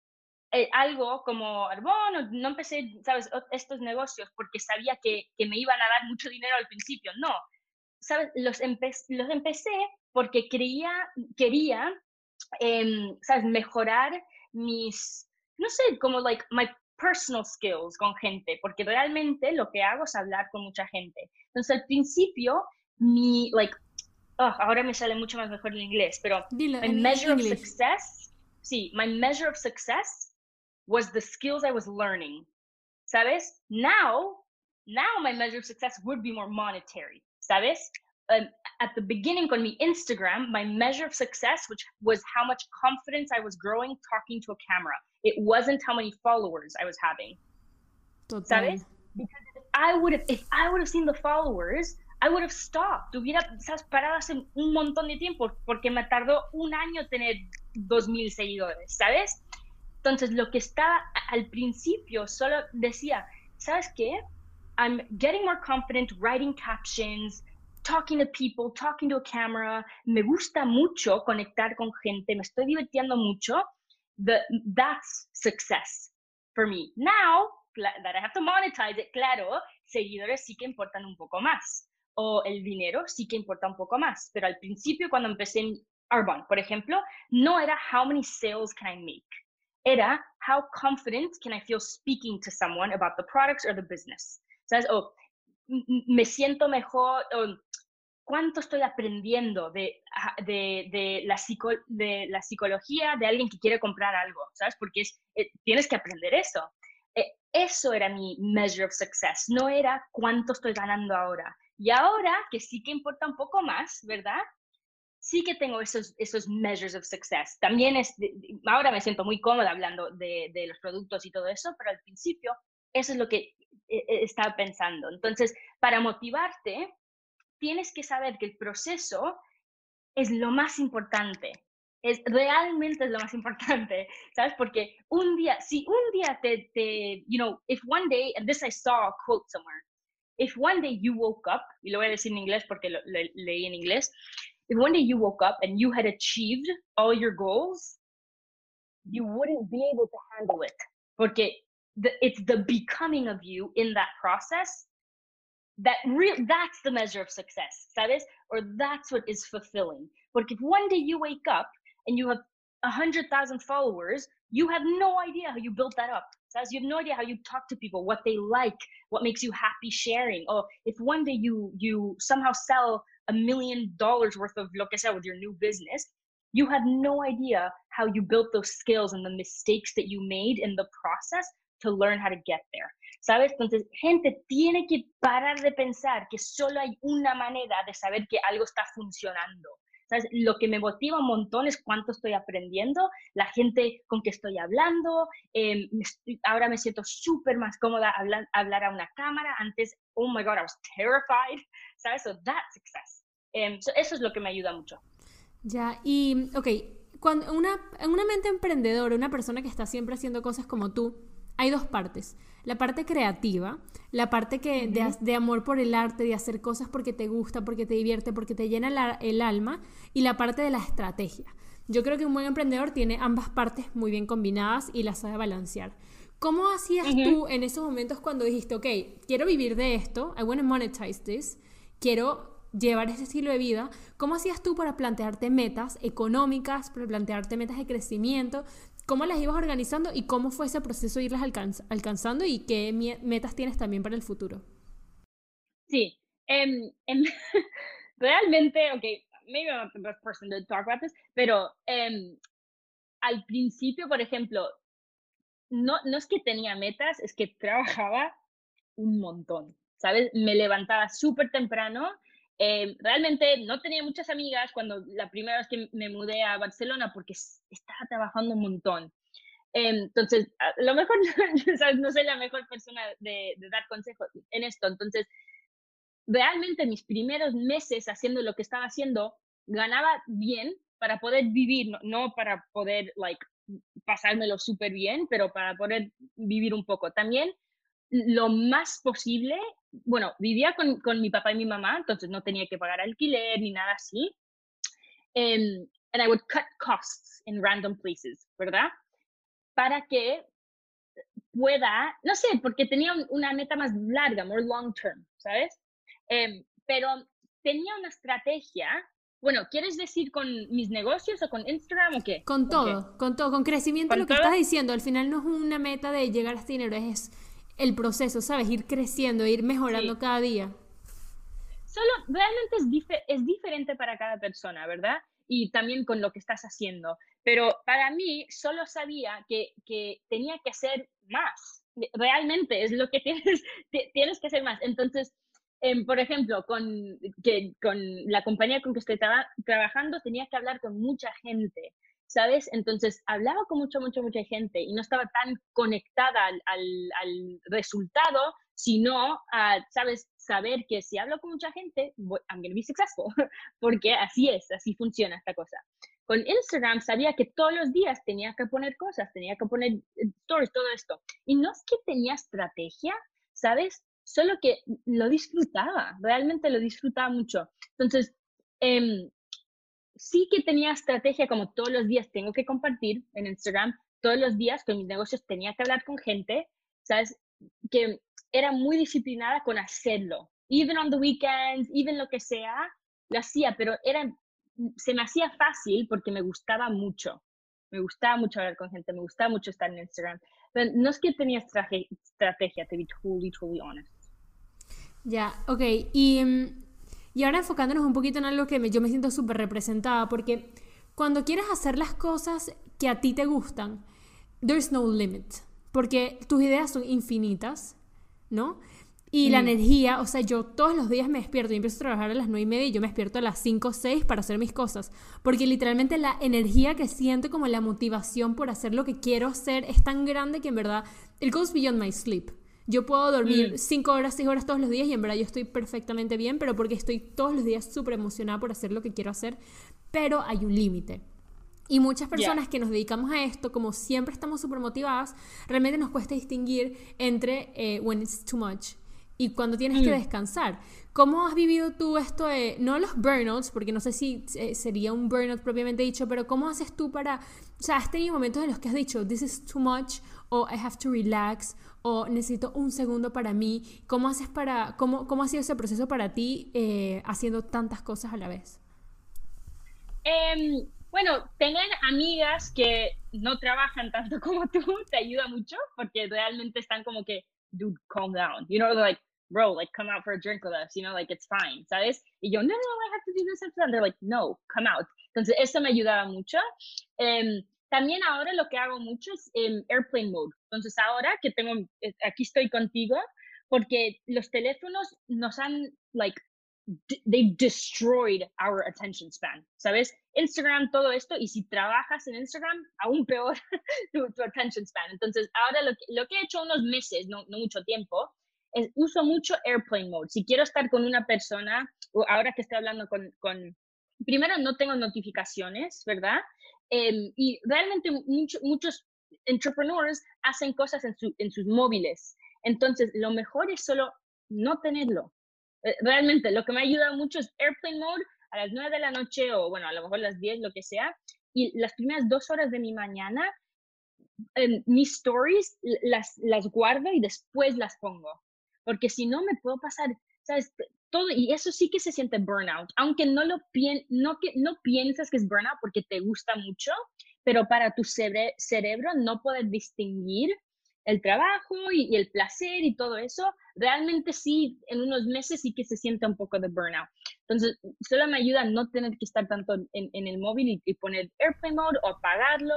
[SPEAKER 2] eh, algo como Arbón, no empecé, ¿sabes?, estos negocios porque sabía que, que, me iban a dar mucho dinero al principio. No, ¿sabes? Los, los empecé porque creía, quería, em, ¿sabes?, mejorar mis, no sé, como, like, my personal skills con gente, porque realmente lo que hago es hablar con mucha gente. Entonces, al principio, mi, like, oh, ahora me sale mucho más mejor en inglés, pero
[SPEAKER 1] Dilo,
[SPEAKER 2] my measure of success, sí, my measure of success was the skills I was learning. ¿Sabes? Now, now my measure of success would be more monetary. ¿Sabes? Um, at the beginning on my Instagram, my measure of success, which was how much confidence I was growing talking to a camera. It wasn't how many followers I was having.
[SPEAKER 1] Total.
[SPEAKER 2] ¿Sabes? Because I would have, if I would have seen the followers, I would have stopped. Hubiera ¿sabes? parado hace un montón de tiempo porque me tardó un año tener dos mil seguidores, ¿sabes? Entonces, lo que estaba al principio solo decía, ¿sabes qué? I'm getting more confident writing captions, talking to people, talking to a camera. Me gusta mucho conectar con gente, me estoy divirtiendo mucho. The, that's success for me. Now that I have to monetize it, claro, seguidores sí que importan un poco más o el dinero sí que importa un poco más. Pero al principio, cuando empecé en Arbonne, por ejemplo, no era how many sales can I make. Era how confident can I feel speaking to someone about the products or the business. ¿Sabes? O me siento mejor, o cuánto estoy aprendiendo de, de, de, la de la psicología de alguien que quiere comprar algo, ¿sabes? Porque es, eh, tienes que aprender eso. Eh, eso era mi measure of success, no era cuánto estoy ganando ahora, y ahora, que sí que importa un poco más, ¿verdad? Sí que tengo esos, esos measures of success. También es, ahora me siento muy cómoda hablando de, de los productos y todo eso, pero al principio eso es lo que eh, eh, estaba pensando. Entonces, para motivarte, tienes que saber que el proceso es lo más importante. Es, realmente es lo más importante, ¿sabes? Porque un día, si un día te, te, you know, if one day, and this I saw a quote somewhere, if one day you woke up, y lo voy a decir en inglés porque lo, le, leí en inglés, if one day you woke up and you had achieved all your goals, you wouldn't be able to handle it. Porque the, it's the becoming of you in that process that real that's the measure of success, ¿sabes? Or that's what is fulfilling. But if one day you wake up and you have a hundred thousand followers, you have no idea how you built that up. Says you have no idea how you talk to people, what they like, what makes you happy sharing. Or if one day you you somehow sell a million dollars worth of lo que sea with your new business, you have no idea how you built those skills and the mistakes that you made in the process to learn how to get there. ¿Sabes? Entonces, gente tiene que parar de pensar que solo hay una manera de saber que algo está funcionando. ¿Sabes? Lo que me motiva un montón es cuánto estoy aprendiendo, la gente con que estoy hablando. Eh, ahora me siento súper más cómoda hablar, hablar a una cámara. Antes, oh my God, I was terrified. [laughs] ¿Sabes? So that's success. Eh, eso es lo que me ayuda mucho.
[SPEAKER 1] Ya, y, ok, cuando una, una mente emprendedora, una persona que está siempre haciendo cosas como tú, hay dos partes. La parte creativa, la parte que de, amor por el arte, de hacer cosas porque te gusta, porque te divierte, porque te llena el alma, y la parte de la estrategia. Yo creo que un buen emprendedor tiene ambas partes muy bien combinadas y las sabe balancear. ¿Cómo hacías tú en esos momentos cuando dijiste, ok, quiero vivir de esto, I want to monetize this, quiero llevar ese estilo de vida, ¿cómo hacías tú para plantearte metas económicas, para plantearte metas de crecimiento? ¿Cómo las ibas organizando y cómo fue ese proceso de irlas alcanzando y qué metas tienes también para el futuro?
[SPEAKER 2] Sí, em, em, [laughs] realmente, ok, maybe I'm not the best person to talk about this, pero em, al principio, por ejemplo, no, no es que tenía metas, es que trabajaba un montón, ¿sabes? Me levantaba súper temprano eh, realmente no tenía muchas amigas cuando la primera vez que me mudé a Barcelona porque estaba trabajando un montón. Eh, entonces, a lo mejor [laughs] no soy la mejor persona de, dar consejos en esto. Entonces, realmente mis primeros meses haciendo lo que estaba haciendo, ganaba bien para poder vivir, no, no para poder, like, pasármelo súper bien, pero para poder vivir un poco. También lo más posible, bueno, vivía con, con, mi papá y mi mamá, entonces no tenía que pagar alquiler ni nada así. Um, and I would cut costs in random places, ¿verdad? para que pueda, no sé, porque tenía una meta más larga, more long term, ¿sabes? Em, pero tenía una estrategia. Bueno, ¿quieres decir con mis negocios o con Instagram o qué?
[SPEAKER 1] Con todo, con todo, con crecimiento, lo que estás diciendo, al final no es una meta de llegar a este dinero, es el proceso, ¿sabes? Ir creciendo, ir mejorando cada día.
[SPEAKER 2] Solo, realmente es, es diferente para cada persona, ¿verdad? Y también con lo que estás haciendo. Pero para mí, solo sabía que, que tenía que hacer más. Realmente es lo que [laughs] tienes, tienes que hacer más. Entonces, em, por ejemplo, con, que, con la compañía con que estoy trabajando, tenía que hablar con mucha gente. ¿Sabes? Entonces hablaba con mucha, mucha, mucha gente y no estaba tan conectada al, resultado, sino a, ¿sabes? Saber que si hablo con mucha gente, I'm going to be successful, [laughs] porque así es, así funciona esta cosa. Con Instagram sabía que todos los días tenía que poner cosas, tenía que poner eh, stories, todo esto. Y no es que tenía estrategia, ¿sabes? Solo que lo disfrutaba, realmente lo disfrutaba mucho. Entonces, eh, sí que tenía estrategia como todos los días tengo que compartir en Instagram, todos los días con mis negocios tenía que hablar con gente, ¿sabes? Que era muy disciplinada con hacerlo. Even on the weekends, even lo que sea, lo hacía, pero era, se me hacía fácil porque me gustaba mucho. Me gustaba mucho hablar con gente, me gustaba mucho estar en Instagram. Pero no es que tenía estrategia, to be totally, totally honest.
[SPEAKER 1] Ya, ok. Y mm, y ahora enfocándonos un poquito en algo que yo me siento súper representada, porque cuando quieres hacer las cosas que a ti te gustan, there's no limit, porque tus ideas son infinitas, ¿no? Y la energía, o sea, yo todos los días me despierto y empiezo a trabajar a las 9 y media y yo me despierto a las 5 o 6 para hacer mis cosas. Porque literalmente la energía que siento, como la motivación por hacer lo que quiero hacer, es tan grande que en verdad, it goes beyond my sleep. Yo puedo dormir 5 mm. horas, 6 horas todos los días y en verdad yo estoy perfectamente bien, pero porque estoy todos los días súper emocionada por hacer lo que quiero hacer, pero hay un límite. Y muchas personas que nos dedicamos a esto, como siempre estamos súper motivadas, realmente nos cuesta distinguir entre eh, when it's too much y cuando tienes que mm. descansar. ¿Cómo has vivido tú esto de, no los burnouts, porque no sé si eh, sería un burnout propiamente dicho, pero cómo haces tú para, o sea, has tenido momentos en los que has dicho, this is too much, o I have to relax, o necesito un segundo para mí. ¿Cómo haces para, cómo, cómo ha sido ese proceso para ti eh, haciendo tantas cosas a la vez?
[SPEAKER 2] Em, bueno, tener amigas que no trabajan tanto [laughs] como tú te ayuda mucho porque realmente están como que, dude, calm down. You know, like, bro, like, come out for a drink with us. You know, like, it's fine, ¿sabes? Y yo, no, no, I have to do this and they're like, no, come out. Entonces, eso me ayudaba mucho. Eh, también ahora lo que hago mucho es el airplane mode. Entonces ahora que tengo, eh, aquí estoy contigo, porque los teléfonos nos han, like, they've destroyed our attention span, ¿sabes? Instagram, todo esto, y si trabajas en Instagram, aún peor [laughs] tu, attention span. Entonces, ahora lo que, lo que he hecho unos meses, no, no mucho tiempo, es uso mucho airplane mode. Si quiero estar con una persona, o ahora que estoy hablando con, con primero no tengo notificaciones, ¿verdad? Em, y realmente muchos entrepreneurs hacen cosas en, en sus móviles. Entonces, lo mejor es solo no tenerlo. Eh, realmente, lo que me ayuda mucho es Airplane Mode a las 9 de la noche o, bueno, a lo mejor las 10, lo que sea. Y las primeras dos horas de mi mañana, em, mis stories las, las guardo y después las pongo. Porque si no, me puedo pasar, ¿sabes? Todo, y eso sí que se siente burnout, aunque no lo no, que, no piensas que es burnout porque te gusta mucho, pero para tu cerebro no poder distinguir el trabajo y, el placer y todo eso, realmente sí, en unos meses sí que se siente un poco de burnout. Entonces, solo me ayuda a no tener que estar tanto en, en el móvil y, y, poner airplane mode o apagarlo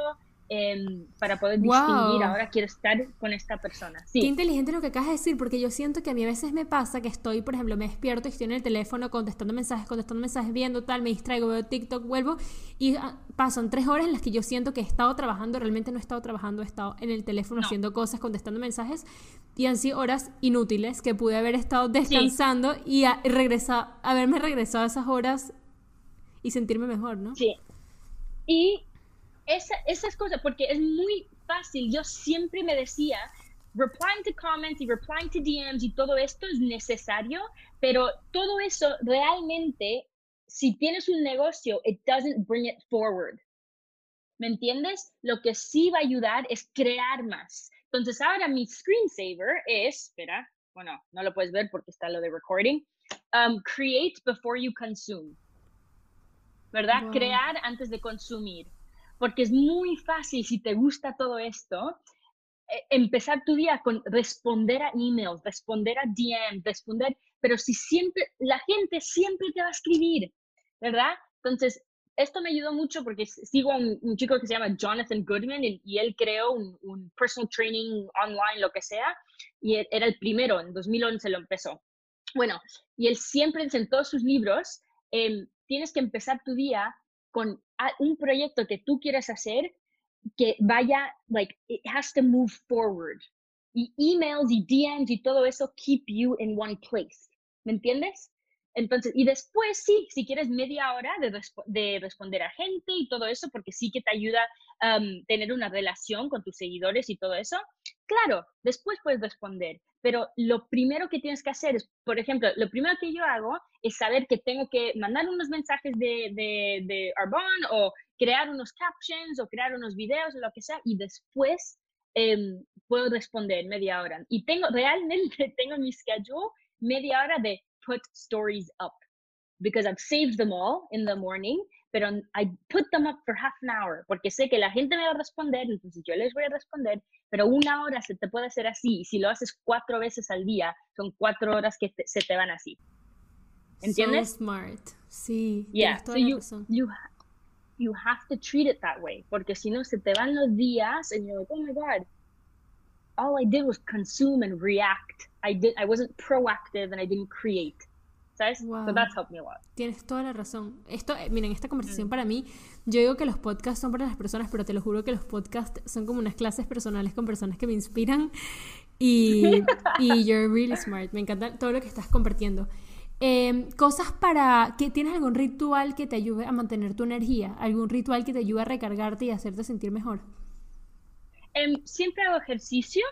[SPEAKER 2] Em, para poder distinguir, ahora quiero estar con esta persona.
[SPEAKER 1] Qué inteligente lo que acabas de decir, porque yo siento que a mí a veces me pasa que estoy, por ejemplo, me despierto y estoy en el teléfono contestando mensajes, contestando mensajes, viendo tal, me distraigo, veo TikTok, vuelvo y ah, pasan tres horas en las que yo siento que he estado trabajando, realmente no he estado trabajando, he estado en el teléfono haciendo cosas, contestando mensajes y han sido horas inútiles que pude haber estado descansando y a, haberme regresado a esas horas y sentirme mejor, ¿no?
[SPEAKER 2] Sí. Y esa, esas cosas, porque es muy fácil. Yo siempre me decía, replying to comments y replying to DMs y todo esto es necesario, pero todo eso realmente, si tienes un negocio, it doesn't bring it forward. ¿Me entiendes? Lo que sí va a ayudar es crear más. Entonces ahora mi screensaver es, espera, bueno, no lo puedes ver porque está lo de recording, um, create before you consume. ¿Verdad? Crear antes de consumir. Porque es muy fácil, si te gusta todo esto, e, empezar tu día con responder a emails, responder a DMs, responder, pero si siempre, la gente siempre te va a escribir, ¿verdad? Entonces, esto me ayudó mucho porque sigo a un, chico que se llama Jonathan Goodman y, él creó un, personal training online, lo que sea, y e, era el primero, en 2011 lo empezó. Bueno, y él siempre en todos sus libros, em, tienes que empezar tu día con un proyecto que tú quieres hacer que vaya, like, it has to move forward. Y emails y DMs y todo eso keep you in one place. ¿Me entiendes? Entonces, y después sí, si quieres media hora de, de responder a gente y todo eso, porque sí que te ayuda a tener una relación con tus seguidores y todo eso, claro, después puedes responder. Pero lo primero que tienes que hacer es, por ejemplo, lo primero que yo hago es saber que tengo que mandar unos mensajes de, de, de Arbonne o crear unos captions o crear unos videos o lo que sea y después em, puedo responder media hora. Y tengo, realmente [laughs] tengo en mi schedule media hora de put stories up because I've saved them all in the morning, pero I put them up for half an hour porque sé que la gente me va a responder, entonces yo les voy a responder, pero una hora se te puede hacer así y si lo haces cuatro veces al día, son cuatro horas que se te van así. ¿Entiendes?
[SPEAKER 1] So smart. Sí.
[SPEAKER 2] Yeah. So you, you, you have to treat it that way porque si no se te van los días and you're like, oh my god, all I did was consume and react. I did I wasn't proactive and I didn't create. ¿Sabes? So that's helped me a lot.
[SPEAKER 1] Tienes toda la razón. Esto, eh, miren, esta conversación mm. para mí, yo digo que los podcasts son para las personas, pero te lo juro que los podcasts son como unas clases personales con personas que me inspiran y, y [laughs] you're really smart. Me encanta todo lo que estás compartiendo. Em, cosas para que tienes algún ritual que te ayude a mantener tu energía, algún ritual que te ayude a recargarte y hacerte sentir mejor.
[SPEAKER 2] Em, siempre hago ejercicio,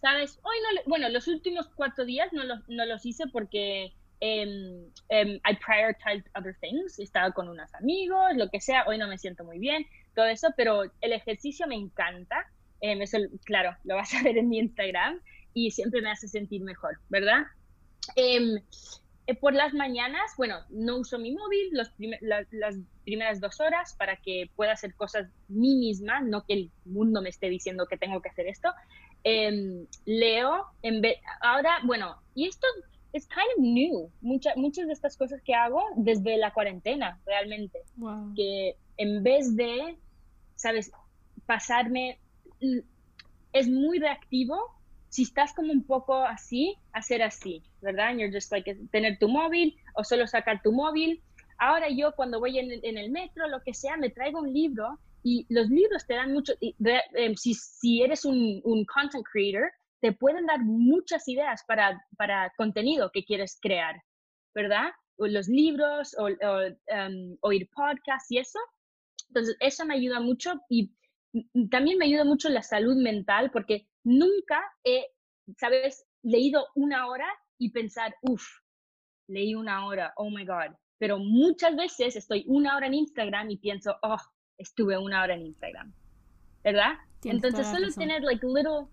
[SPEAKER 2] ¿sabes? Hoy no, bueno, los últimos cuatro días no los, no los hice porque um, I prioritized other things, estaba con unos amigos, lo que sea, hoy no me siento muy bien, todo eso, pero el ejercicio me encanta, eso, claro, lo vas a ver en mi Instagram y siempre me hace sentir mejor, ¿verdad? Eh, por las mañanas, bueno, no uso mi móvil las primeras dos horas para que pueda hacer cosas mí misma, no que el mundo me esté diciendo que tengo que hacer esto. Em, leo, en ahora, bueno, y esto es kind of new, Mucha, muchas de estas cosas que hago desde la cuarentena, realmente. Que en vez de, ¿sabes? Pasarme, es muy reactivo si estás como un poco así, hacer así, ¿verdad? you're just like tener tu móvil o solo sacar tu móvil. Ahora yo cuando voy en, el metro, lo que sea, me traigo un libro y los libros te dan mucho, em, si, si, eres un, un, content creator, te pueden dar muchas ideas para, para contenido que quieres crear, ¿verdad? O los libros o, um, oír podcasts y eso. Entonces, eso me ayuda mucho y también me ayuda mucho la salud mental porque nunca he, ¿sabes?, leído una hora y pensar, uff, leí una hora, oh my God. Pero muchas veces estoy una hora en Instagram y pienso, oh, estuve una hora en Instagram. ¿Verdad? Entonces, solo tener, like, little,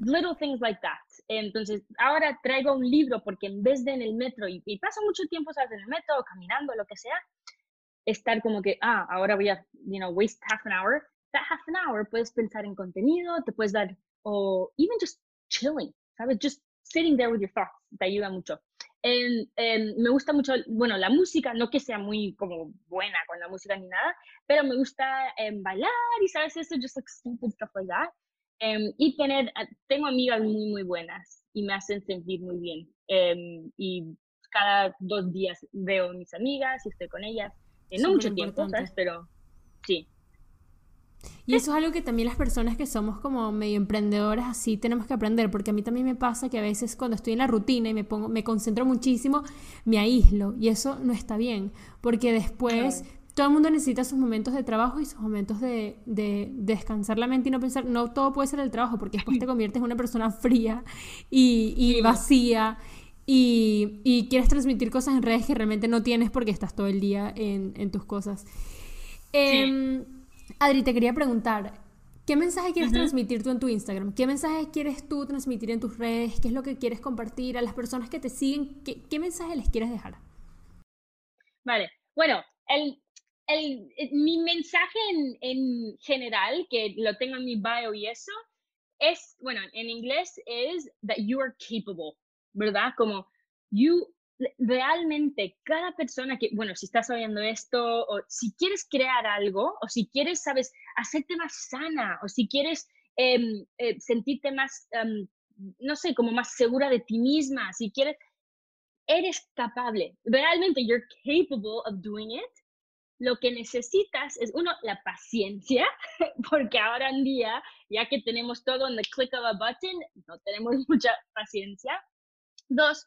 [SPEAKER 2] little things like that. Entonces, ahora traigo un libro porque en vez de en el metro, y, paso mucho tiempo, ¿sabes?, en el metro, caminando, lo que sea, estar como que, ah, ahora voy a, you know, waste half an hour. That half an hour puedes pensar en contenido, te puedes dar o even just chilling, ¿sabes? Just sitting there with your thoughts, te ayuda mucho. me gusta mucho, bueno, la música, no que sea muy como buena con la música ni nada, pero me gusta em, bailar y, ¿sabes? Eso, just like stupid stuff like that. Em, y tener, ah, tengo amigas muy, muy buenas y me hacen sentir muy bien. Em, y cada dos días veo a mis amigas y estoy con ellas. Eh, no mucho tiempo, ¿sabes? Pero sí.
[SPEAKER 1] Y eso es algo que también las personas que somos como medio emprendedoras así tenemos que aprender, porque a mí también me pasa que a veces cuando estoy en la rutina y me pongo, me concentro muchísimo, me aíslo y eso no está bien, porque después todo el mundo necesita sus momentos de trabajo y sus momentos de, de, descansar la mente y no pensar, no todo puede ser el trabajo, porque después te conviertes en una persona [laughs] fría y, y vacía. Y, y, quieres transmitir cosas en redes que realmente no tienes porque estás todo el día en, en tus cosas. Eh, Adri, te quería preguntar, ¿qué mensaje quieres transmitir tú en tu Instagram? ¿Qué mensaje quieres tú transmitir en tus redes? ¿Qué es lo que quieres compartir a las personas que te siguen? ¿Qué, mensaje les quieres dejar?
[SPEAKER 2] Vale, bueno, el, el, mi mensaje en, en, general, que lo tengo en mi bio y eso, es, bueno, en inglés es that you are capable, ¿verdad? Como you realmente cada persona que, bueno, si estás oyendo esto, o si quieres crear algo, o si quieres, sabes, hacerte más sana, o si quieres em, eh, sentirte más, em, no sé, como más segura de ti misma, si quieres, eres capaz, realmente you're capable of doing it. Lo que necesitas es, uno, la paciencia, [laughs] porque ahora en día, ya que tenemos todo en the click of a button, no tenemos [laughs] mucha paciencia. Dos,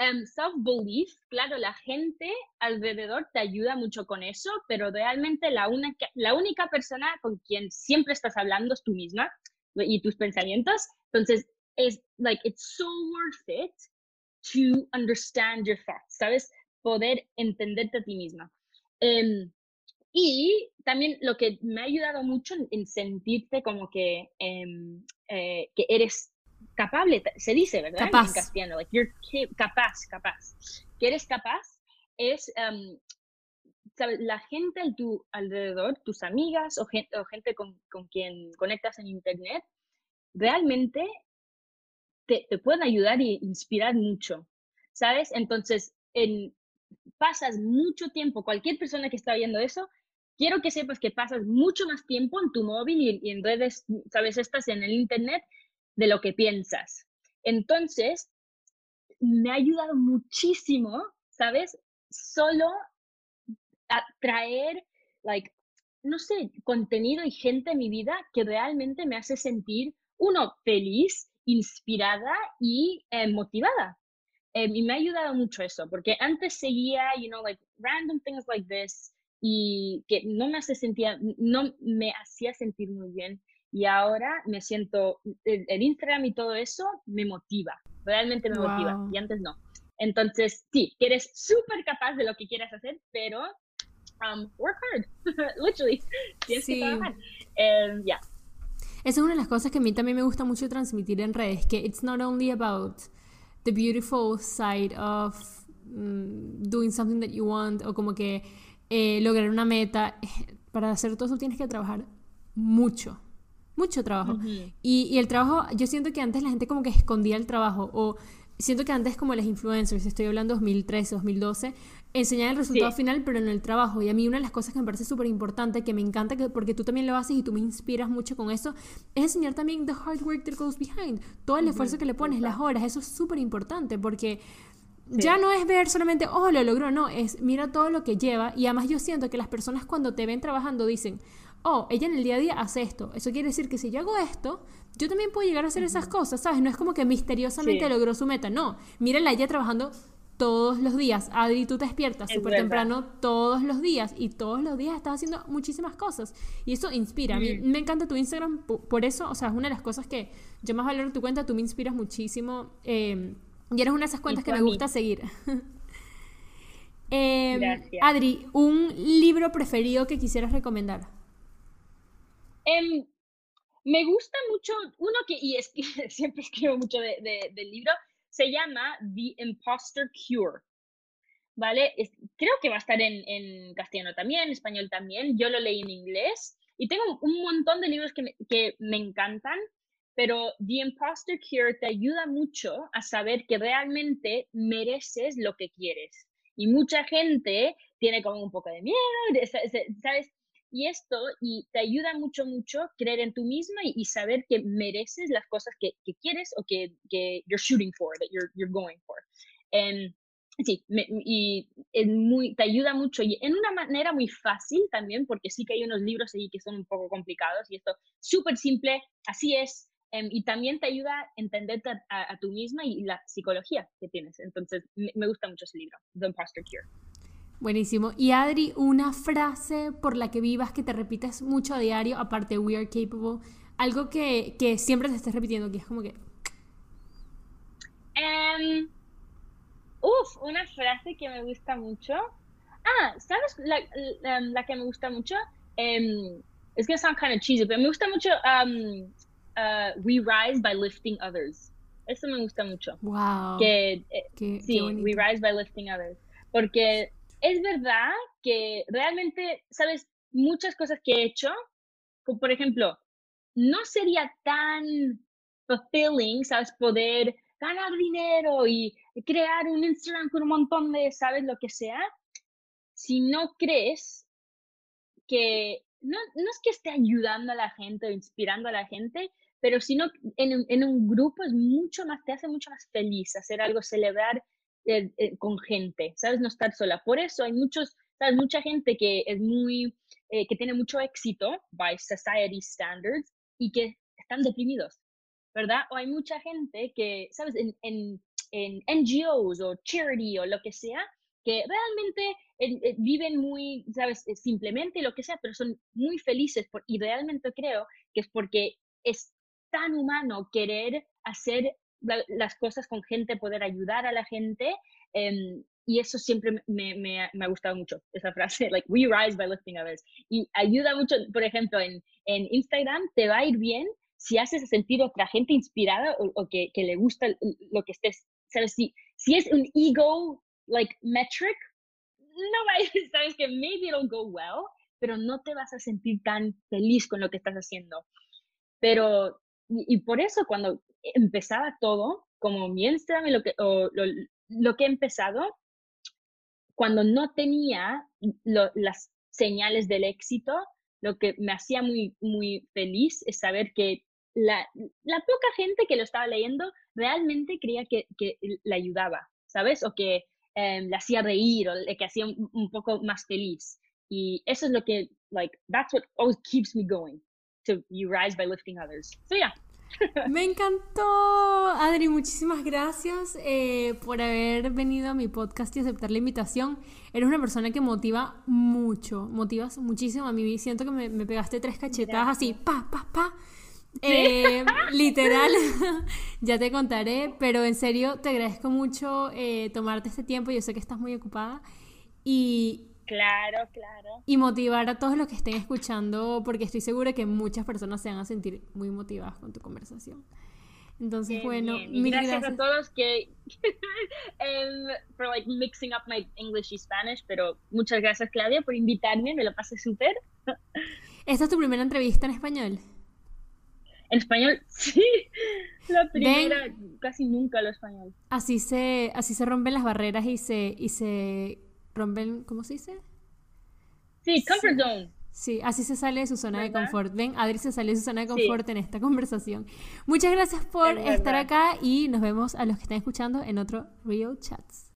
[SPEAKER 2] Um, self-belief, claro, la gente alrededor te ayuda mucho con eso, pero realmente la, única, la única persona con quien siempre estás hablando es tú misma y tus pensamientos. Entonces, es like, it's so worth it to understand your thoughts, ¿sabes? Poder entenderte a ti misma. Um, y también lo que me ha ayudado mucho en, sentirte como que, um, eh, que eres capable, se dice, ¿verdad?
[SPEAKER 1] Capaz.
[SPEAKER 2] En castellano, like you're capaz, capaz. Que eres capaz es, um, ¿sabes? La gente a tu alrededor, tus amigas o gente, o gente con, con, quien conectas en internet, realmente te, te pueden ayudar e inspirar mucho, ¿sabes? Entonces, en, pasas mucho tiempo, cualquier persona que está viendo eso, quiero que sepas que pasas mucho más tiempo en tu móvil y, en redes, ¿sabes? Estás en el internet de lo que piensas. Entonces, me ha ayudado muchísimo, ¿sabes? Solo a traer, like, no sé, contenido y gente en mi vida que realmente me hace sentir, uno, feliz, inspirada y eh, motivada. Eh, y me ha ayudado mucho eso, porque antes seguía, you know, like, random things like this, y que no me hace sentir, no me hacía sentir muy bien y ahora me siento, el, Instagram y todo eso me motiva, realmente me motiva y antes no. Entonces, sí, que eres súper capaz de lo que quieras hacer, pero um, work hard, [laughs] literally, tienes que trabajar. Um, ya.
[SPEAKER 1] Esa es una de las cosas que a mí también me gusta mucho transmitir en redes, que it's not only about the beautiful side of mm, doing something that you want o como que eh, lograr una meta. Para hacer todo eso tienes que trabajar mucho, mucho trabajo. y, y, el trabajo, yo siento que antes la gente como que escondía el trabajo o siento que antes como las influencers, estoy hablando 2013, 2012, enseñaban el resultado final pero en el trabajo. Y a mí una de las cosas que me parece súper importante, que me encanta, que, porque tú también lo haces y tú me inspiras mucho con eso, es enseñar también the hard work that goes behind. Todo el esfuerzo que le pones, las horas, eso es súper importante porque... Ya no es ver solamente, oh, lo logró, no, es mira todo lo que lleva y además yo siento que las personas cuando te ven trabajando dicen, oh, ella en el día a día hace esto. Eso quiere decir que si yo hago esto, yo también puedo llegar a hacer esas cosas, ¿sabes? No es como que misteriosamente logró su meta, no. Mírenla ella trabajando todos los días. Adri, tú te despiertas súper temprano todos los días y todos los días estás haciendo muchísimas cosas. Y eso inspira. A mí me encanta tu Instagram por eso, o sea, es una de las cosas que yo más valoro tu cuenta, tú me inspiras muchísimo. Eh, y eres una de esas cuentas que me gusta seguir. [laughs] eh, Adri, ¿un libro preferido que quisieras recomendar?
[SPEAKER 2] Em, me gusta mucho, uno que, y [laughs] siempre escribo mucho de, del libro, se llama The Imposter Cure. ¿Vale? creo que va a estar en, en, castellano también, en español también. Yo lo leí en inglés y tengo un montón de libros que me, que me encantan, pero The Imposter Cure te ayuda mucho a saber que realmente mereces lo que quieres. Y mucha gente tiene como un poco de miedo, ¿sabes? Y esto y te ayuda mucho, mucho creer en tú misma y, saber que mereces las cosas que, que quieres o que, que, you're shooting for, that you're, you're going for. Um, sí, y es muy, te ayuda mucho y en una manera muy fácil también, porque sí que hay unos libros ahí que son un poco complicados y esto súper simple, así es. Um, y también te ayuda a entenderte a, a, tú misma y la psicología que tienes. Entonces, me, me gusta mucho ese libro, The Imposter Cure.
[SPEAKER 1] Buenísimo. Y Adri, una frase por la que vivas que te repites mucho a diario, aparte We Are Capable, algo que, que siempre te estés repitiendo, que es como que...
[SPEAKER 2] Um, uf, una frase que me gusta mucho. Ah, ¿sabes la, la, que me gusta mucho? Um, es que sound kind of cheesy, pero me gusta mucho um, uh, We Rise by Lifting Others. Eso me gusta mucho.
[SPEAKER 1] Wow.
[SPEAKER 2] Que, eh, sí, We Rise by Lifting Others. Porque es verdad que realmente, ¿sabes? Muchas cosas que he hecho, como por ejemplo, no sería tan fulfilling, ¿sabes? Poder ganar dinero y crear un Instagram con un montón de, ¿sabes? Lo que sea, si no crees que, no, no es que esté ayudando a la gente o inspirando a la gente, pero si no, en, en, un grupo es mucho más, te hace mucho más feliz hacer algo, celebrar eh, eh, con gente, ¿sabes? No estar sola. Por eso hay muchos, ¿sabes? Mucha gente que es muy, eh, que tiene mucho éxito by society standards y que están deprimidos, ¿verdad? O hay mucha gente que, ¿sabes? En, en, en NGOs o charity o lo que sea, que realmente viven muy, ¿sabes? Simplemente lo que sea, pero son muy felices por, y realmente creo que es porque es tan humano querer hacer las cosas con gente, poder ayudar a la gente. Em, y eso siempre me, me, me, ha gustado mucho, esa frase, like, we rise by lifting others. Y ayuda mucho, por ejemplo, en, en Instagram te va a ir bien si haces sentir a otra gente inspirada o, que, que, le gusta lo que estés, ¿sabes? Si, si es un ego, like, metric, no va [laughs] sabes que maybe it'll go well, pero no te vas a sentir tan feliz con lo que estás haciendo. Pero, y, por eso cuando empezaba todo, como mi Instagram y lo que, o, lo, lo que he empezado, cuando no tenía las señales del éxito, lo que me hacía muy, muy feliz es saber que la, la poca gente que lo estaba leyendo realmente creía que, que le ayudaba, ¿sabes? O que eh, le hacía reír o que hacía un, un, poco más feliz. Y eso es lo que, like, that's what always keeps me going. To you rise by lifting others. So yeah. [laughs]
[SPEAKER 1] Me encantó, Adri, muchísimas gracias eh, por haber venido a mi podcast y aceptar la invitación. Eres una persona que motiva mucho, motivas muchísimo a mí. Siento que me, pegaste tres cachetadas así, pa, pa, pa. Eh, [laughs] literal, [laughs] ya te contaré, pero en serio te agradezco mucho eh, tomarte este tiempo. Yo sé que estás muy ocupada y
[SPEAKER 2] Claro, claro.
[SPEAKER 1] Y motivar a todos los que estén escuchando, porque estoy segura que muchas personas se van a sentir muy motivadas con tu conversación. Entonces, bueno,
[SPEAKER 2] gracias, a todos que [laughs] um, por like mixing up my English y Spanish, pero muchas gracias Claudia por invitarme, me lo pasé súper. [laughs]
[SPEAKER 1] ¿Esta es tu primera entrevista en español?
[SPEAKER 2] En español, [laughs] sí. La primera, casi nunca lo español.
[SPEAKER 1] Así se, así se rompen las barreras y se, y se rompen, ¿cómo se dice?
[SPEAKER 2] Sí, comfort zone.
[SPEAKER 1] Sí, así se sale de su zona de confort. Ven, Adri se sale de su zona de confort en esta [laughs] conversación. Muchas gracias por estar acá y nos vemos a los que están escuchando en otro Real Chats.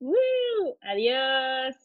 [SPEAKER 2] Adiós.